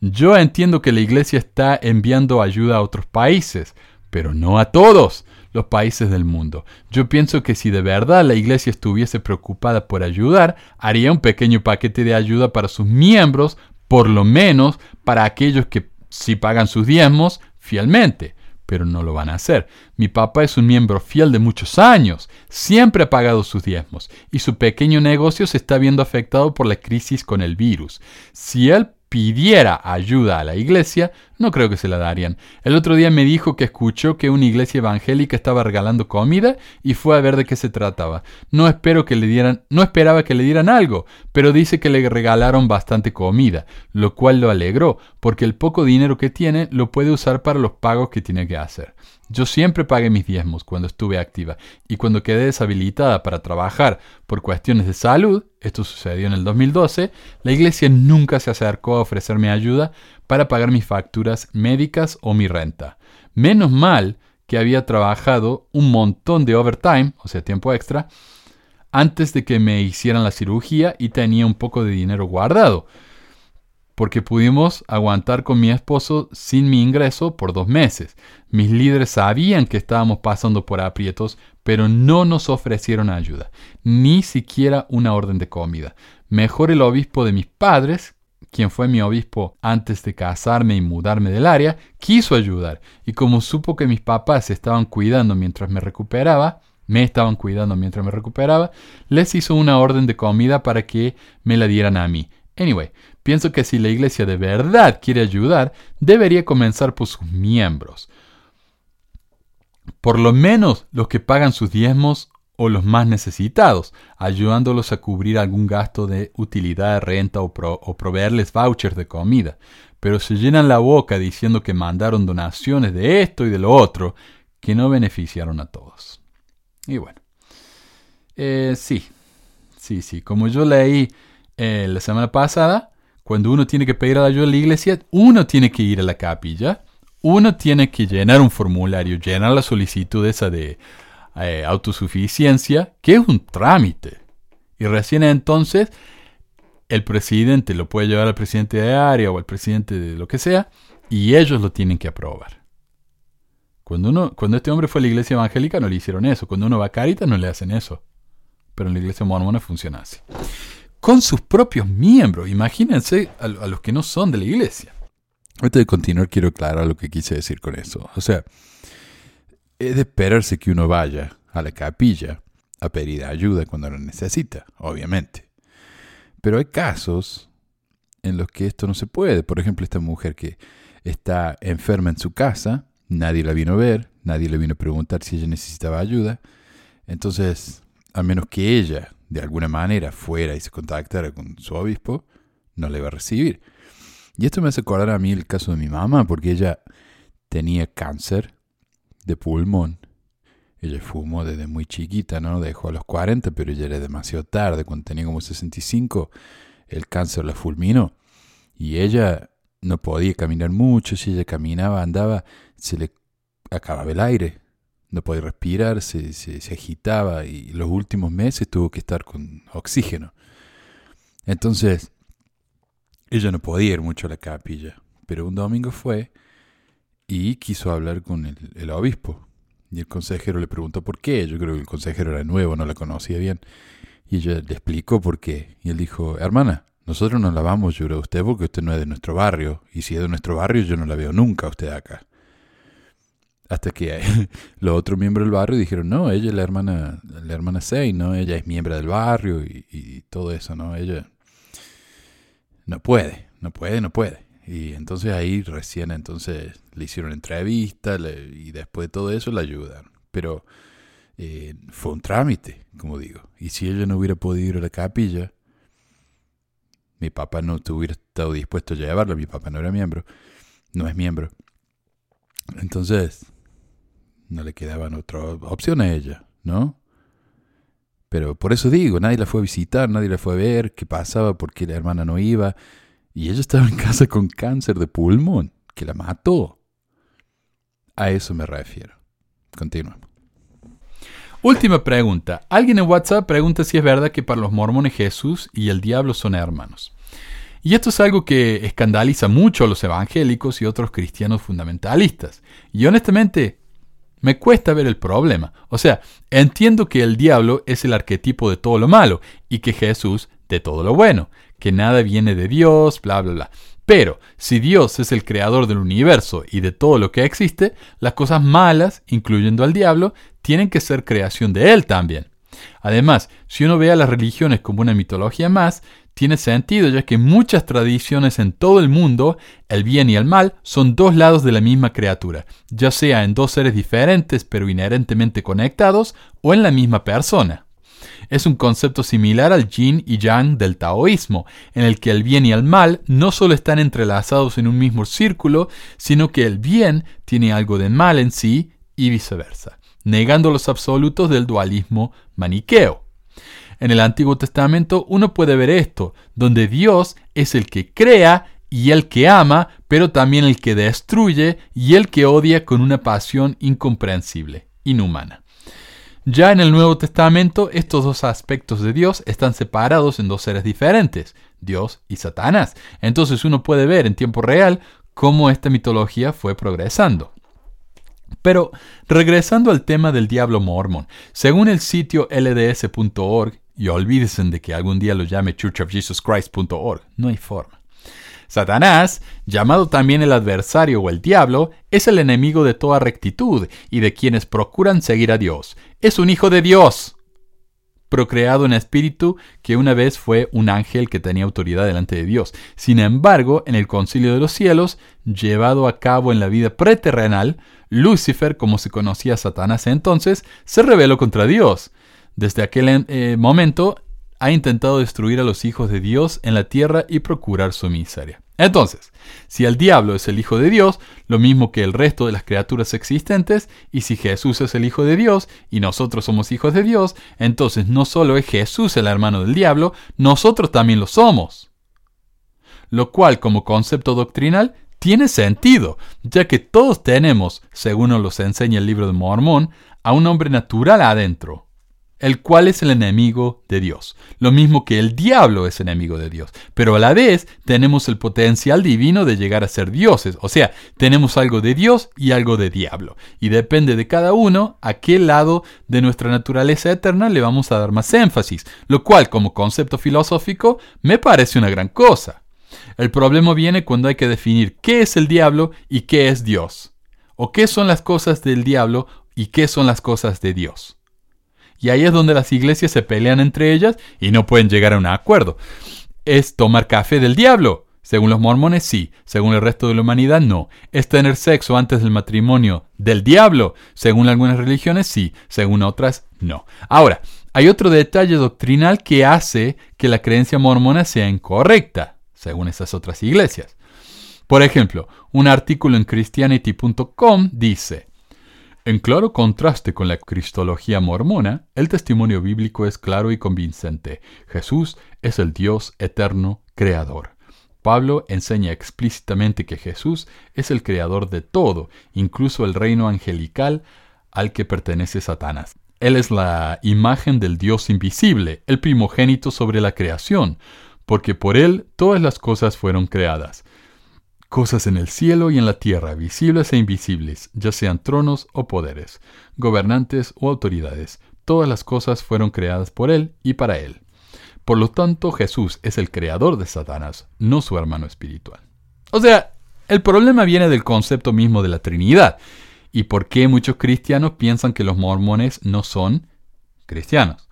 Yo entiendo que la iglesia está enviando ayuda a otros países, pero no a todos los países del mundo. Yo pienso que si de verdad la iglesia estuviese preocupada por ayudar, haría un pequeño paquete de ayuda para sus miembros, por lo menos para aquellos que sí pagan sus diezmos fielmente pero no lo van a hacer. Mi papá es un miembro fiel de muchos años, siempre ha pagado sus diezmos y su pequeño negocio se está viendo afectado por la crisis con el virus. Si él pidiera ayuda a la iglesia, no creo que se la darían. El otro día me dijo que escuchó que una iglesia evangélica estaba regalando comida y fue a ver de qué se trataba. No espero que le dieran, no esperaba que le dieran algo, pero dice que le regalaron bastante comida, lo cual lo alegró, porque el poco dinero que tiene lo puede usar para los pagos que tiene que hacer. Yo siempre pagué mis diezmos cuando estuve activa y cuando quedé deshabilitada para trabajar por cuestiones de salud, esto sucedió en el 2012, la iglesia nunca se acercó a ofrecerme ayuda para pagar mis facturas médicas o mi renta. Menos mal que había trabajado un montón de overtime, o sea, tiempo extra, antes de que me hicieran la cirugía y tenía un poco de dinero guardado, porque pudimos aguantar con mi esposo sin mi ingreso por dos meses. Mis líderes sabían que estábamos pasando por aprietos, pero no nos ofrecieron ayuda, ni siquiera una orden de comida. Mejor el obispo de mis padres, quien fue mi obispo antes de casarme y mudarme del área, quiso ayudar, y como supo que mis papás se estaban cuidando mientras me recuperaba, me estaban cuidando mientras me recuperaba, les hizo una orden de comida para que me la dieran a mí. Anyway, pienso que si la iglesia de verdad quiere ayudar, debería comenzar por sus miembros. Por lo menos los que pagan sus diezmos o los más necesitados, ayudándolos a cubrir algún gasto de utilidad, renta o, proveerles vouchers de comida. Pero se llenan la boca diciendo que mandaron donaciones de esto y de lo otro, que no beneficiaron a todos. Y bueno, eh, sí, sí, sí, como yo leí eh, la semana pasada, cuando uno tiene que pedir ayuda a la iglesia, uno tiene que ir a la capilla, uno tiene que llenar un formulario, llenar la solicitud esa de eh, autosuficiencia, que es un trámite. Y recién entonces el presidente lo puede llevar al presidente de área o al presidente de lo que sea, y ellos lo tienen que aprobar. Cuando, uno, cuando este hombre fue a la iglesia evangélica no le hicieron eso. Cuando uno va a Caritas no le hacen eso. Pero en la iglesia mormona funciona así. Con sus propios miembros. Imagínense a, a los que no son de la iglesia. Antes de continuar quiero aclarar lo que quise decir con eso. O sea, es de esperarse que uno vaya a la capilla a pedir ayuda cuando la necesita, obviamente. Pero hay casos en los que esto no se puede. Por ejemplo, esta mujer que está enferma en su casa, nadie la vino a ver, nadie le vino a preguntar si ella necesitaba ayuda. Entonces, a menos que ella de alguna manera fuera y se contactara con su obispo, no le va a recibir. Y esto me hace acordar a mí el caso de mi mamá, porque ella tenía cáncer de pulmón. Ella fumó desde muy chiquita, ¿no? Dejó a los 40, pero ella era demasiado tarde. Cuando tenía como 65, el cáncer la fulminó. Y ella no podía caminar mucho, si ella caminaba, andaba, se le acababa el aire, no podía respirar, se, se, agitaba y los últimos meses tuvo que estar con oxígeno. Entonces, ella no podía ir mucho a la capilla, pero un domingo fue y quiso hablar con el, obispo. Y el consejero le preguntó por qué. Yo creo que el consejero era nuevo, no la conocía bien. Y ella le explicó por qué. Y él dijo, hermana, nosotros no la vamos a llorar a usted porque usted no es de nuestro barrio. Y si es de nuestro barrio, yo no la veo nunca a usted acá. Hasta que *laughs* los otros miembros del barrio dijeron, no, ella es la hermana, la hermana Sei, ¿no? Ella es miembro del barrio y, todo eso, ¿no? Ella no puede, no puede, no puede. Y entonces ahí recién entonces le hicieron entrevista y después de todo eso la ayudaron. Pero eh, fue un trámite, como digo. Y si ella no hubiera podido ir a la capilla, mi papá no hubiera estado dispuesto a llevarla, mi papá no era miembro, no es miembro. Entonces, no le quedaban otra opción a ella, ¿no? Pero por eso digo, nadie la fue a visitar, nadie la fue a ver, qué pasaba, por qué la hermana no iba. Y ella estaba en casa con cáncer de pulmón, que la mató. A eso me refiero. Continuamos. Última pregunta. Alguien en WhatsApp pregunta si es verdad que para los mormones Jesús y el diablo son hermanos. Y esto es algo que escandaliza mucho a los evangélicos y otros cristianos fundamentalistas. Y honestamente, me cuesta ver el problema. O sea, entiendo que el diablo es el arquetipo de todo lo malo y que Jesús de todo lo bueno, que nada viene de Dios, bla, bla, bla. Pero si Dios es el creador del universo y de todo lo que existe, las cosas malas, incluyendo al diablo, tienen que ser creación de Él también. Además, si uno ve a las religiones como una mitología más, tiene sentido ya que muchas tradiciones en todo el mundo, el bien y el mal, son dos lados de la misma criatura, ya sea en dos seres diferentes pero inherentemente conectados o en la misma persona. Es un concepto similar al yin y yang del taoísmo, en el que el bien y el mal no solo están entrelazados en un mismo círculo, sino que el bien tiene algo de mal en sí y viceversa negando los absolutos del dualismo maniqueo. En el Antiguo Testamento uno puede ver esto, donde Dios es el que crea y el que ama, pero también el que destruye y el que odia con una pasión incomprensible, inhumana. Ya en el Nuevo Testamento estos dos aspectos de Dios están separados en dos seres diferentes, Dios y Satanás. Entonces uno puede ver en tiempo real cómo esta mitología fue progresando. Pero regresando al tema del diablo mormón, según el sitio lds.org, y olvídense de que algún día lo llame churchofjesuschrist.org, no hay forma. Satanás, llamado también el adversario o el diablo, es el enemigo de toda rectitud y de quienes procuran seguir a Dios. Es un hijo de Dios, procreado en espíritu que una vez fue un ángel que tenía autoridad delante de Dios. Sin embargo, en el concilio de los cielos, llevado a cabo en la vida preterrenal, Lucifer, como se conocía a Satanás entonces, se rebeló contra Dios. Desde aquel eh, momento ha intentado destruir a los hijos de Dios en la tierra y procurar su miseria. Entonces, si el diablo es el Hijo de Dios, lo mismo que el resto de las criaturas existentes, y si Jesús es el Hijo de Dios y nosotros somos hijos de Dios, entonces no solo es Jesús el hermano del diablo, nosotros también lo somos. Lo cual, como concepto doctrinal, tiene sentido, ya que todos tenemos, según nos los enseña el libro de Mormón, a un hombre natural adentro, el cual es el enemigo de Dios, lo mismo que el diablo es enemigo de Dios, pero a la vez tenemos el potencial divino de llegar a ser dioses, o sea, tenemos algo de Dios y algo de diablo, y depende de cada uno a qué lado de nuestra naturaleza eterna le vamos a dar más énfasis, lo cual como concepto filosófico me parece una gran cosa. El problema viene cuando hay que definir qué es el diablo y qué es Dios. O qué son las cosas del diablo y qué son las cosas de Dios. Y ahí es donde las iglesias se pelean entre ellas y no pueden llegar a un acuerdo. ¿Es tomar café del diablo? Según los mormones, sí. Según el resto de la humanidad, no. ¿Es tener sexo antes del matrimonio del diablo? Según algunas religiones, sí. Según otras, no. Ahora, hay otro detalle doctrinal que hace que la creencia mormona sea incorrecta según esas otras iglesias. Por ejemplo, un artículo en christianity.com dice, en claro contraste con la cristología mormona, el testimonio bíblico es claro y convincente. Jesús es el Dios eterno creador. Pablo enseña explícitamente que Jesús es el creador de todo, incluso el reino angelical al que pertenece Satanás. Él es la imagen del Dios invisible, el primogénito sobre la creación, porque por Él todas las cosas fueron creadas. Cosas en el cielo y en la tierra, visibles e invisibles, ya sean tronos o poderes, gobernantes o autoridades, todas las cosas fueron creadas por Él y para Él. Por lo tanto, Jesús es el creador de Satanás, no su hermano espiritual. O sea, el problema viene del concepto mismo de la Trinidad y por qué muchos cristianos piensan que los mormones no son cristianos.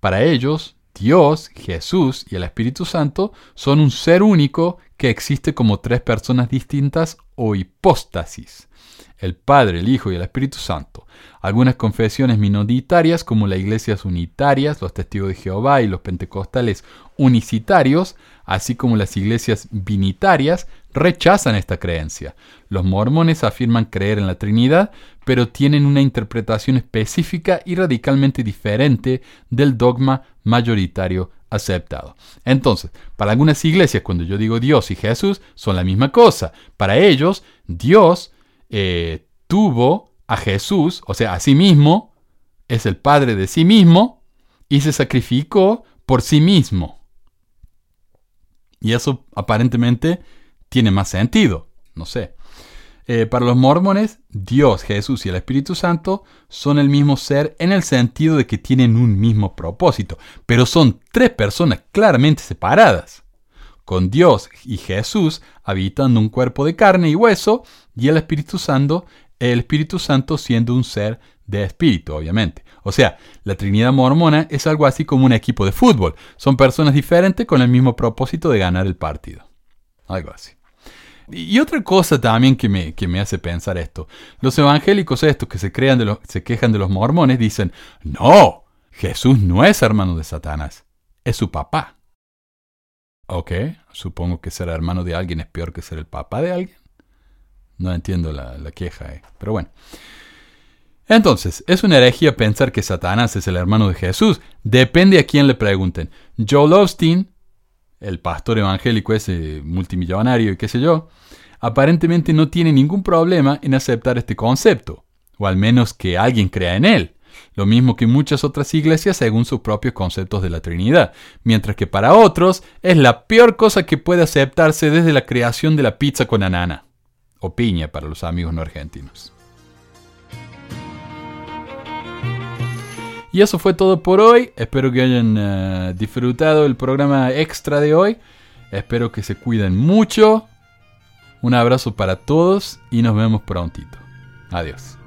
Para ellos, Dios, Jesús y el Espíritu Santo son un ser único que existe como tres personas distintas o hipóstasis. El Padre, el Hijo y el Espíritu Santo. Algunas confesiones minoritarias, como las iglesias unitarias, los testigos de Jehová y los pentecostales unicitarios, así como las iglesias binitarias, rechazan esta creencia. Los mormones afirman creer en la Trinidad, pero tienen una interpretación específica y radicalmente diferente del dogma mayoritario aceptado. Entonces, para algunas iglesias, cuando yo digo Dios y Jesús, son la misma cosa. Para ellos, Dios eh, tuvo a Jesús, o sea, a sí mismo, es el Padre de sí mismo, y se sacrificó por sí mismo. Y eso aparentemente tiene más sentido, no sé. Eh, para los mormones, Dios, Jesús y el Espíritu Santo son el mismo ser en el sentido de que tienen un mismo propósito, pero son tres personas claramente separadas, con Dios y Jesús habitando un cuerpo de carne y hueso y el Espíritu Santo, el Espíritu Santo siendo un ser de espíritu, obviamente. O sea, la Trinidad mormona es algo así como un equipo de fútbol. Son personas diferentes con el mismo propósito de ganar el partido. Algo así. Y otra cosa también que me, que me hace pensar esto. Los evangélicos estos que se, crean de los, se quejan de los mormones dicen, no, Jesús no es hermano de Satanás, es su papá. Ok, supongo que ser hermano de alguien es peor que ser el papá de alguien. No entiendo la, la queja, eh. pero bueno. Entonces, es una herejía pensar que Satanás es el hermano de Jesús. Depende a quién le pregunten. Joel Osteen el pastor evangélico ese multimillonario y qué sé yo, aparentemente no tiene ningún problema en aceptar este concepto, o al menos que alguien crea en él, lo mismo que muchas otras iglesias según sus propios conceptos de la Trinidad, mientras que para otros es la peor cosa que puede aceptarse desde la creación de la pizza con anana, o piña para los amigos no argentinos. Y eso fue todo por hoy. Espero que hayan eh, disfrutado el programa extra de hoy. Espero que se cuiden mucho. Un abrazo para todos y nos vemos prontito. Adiós.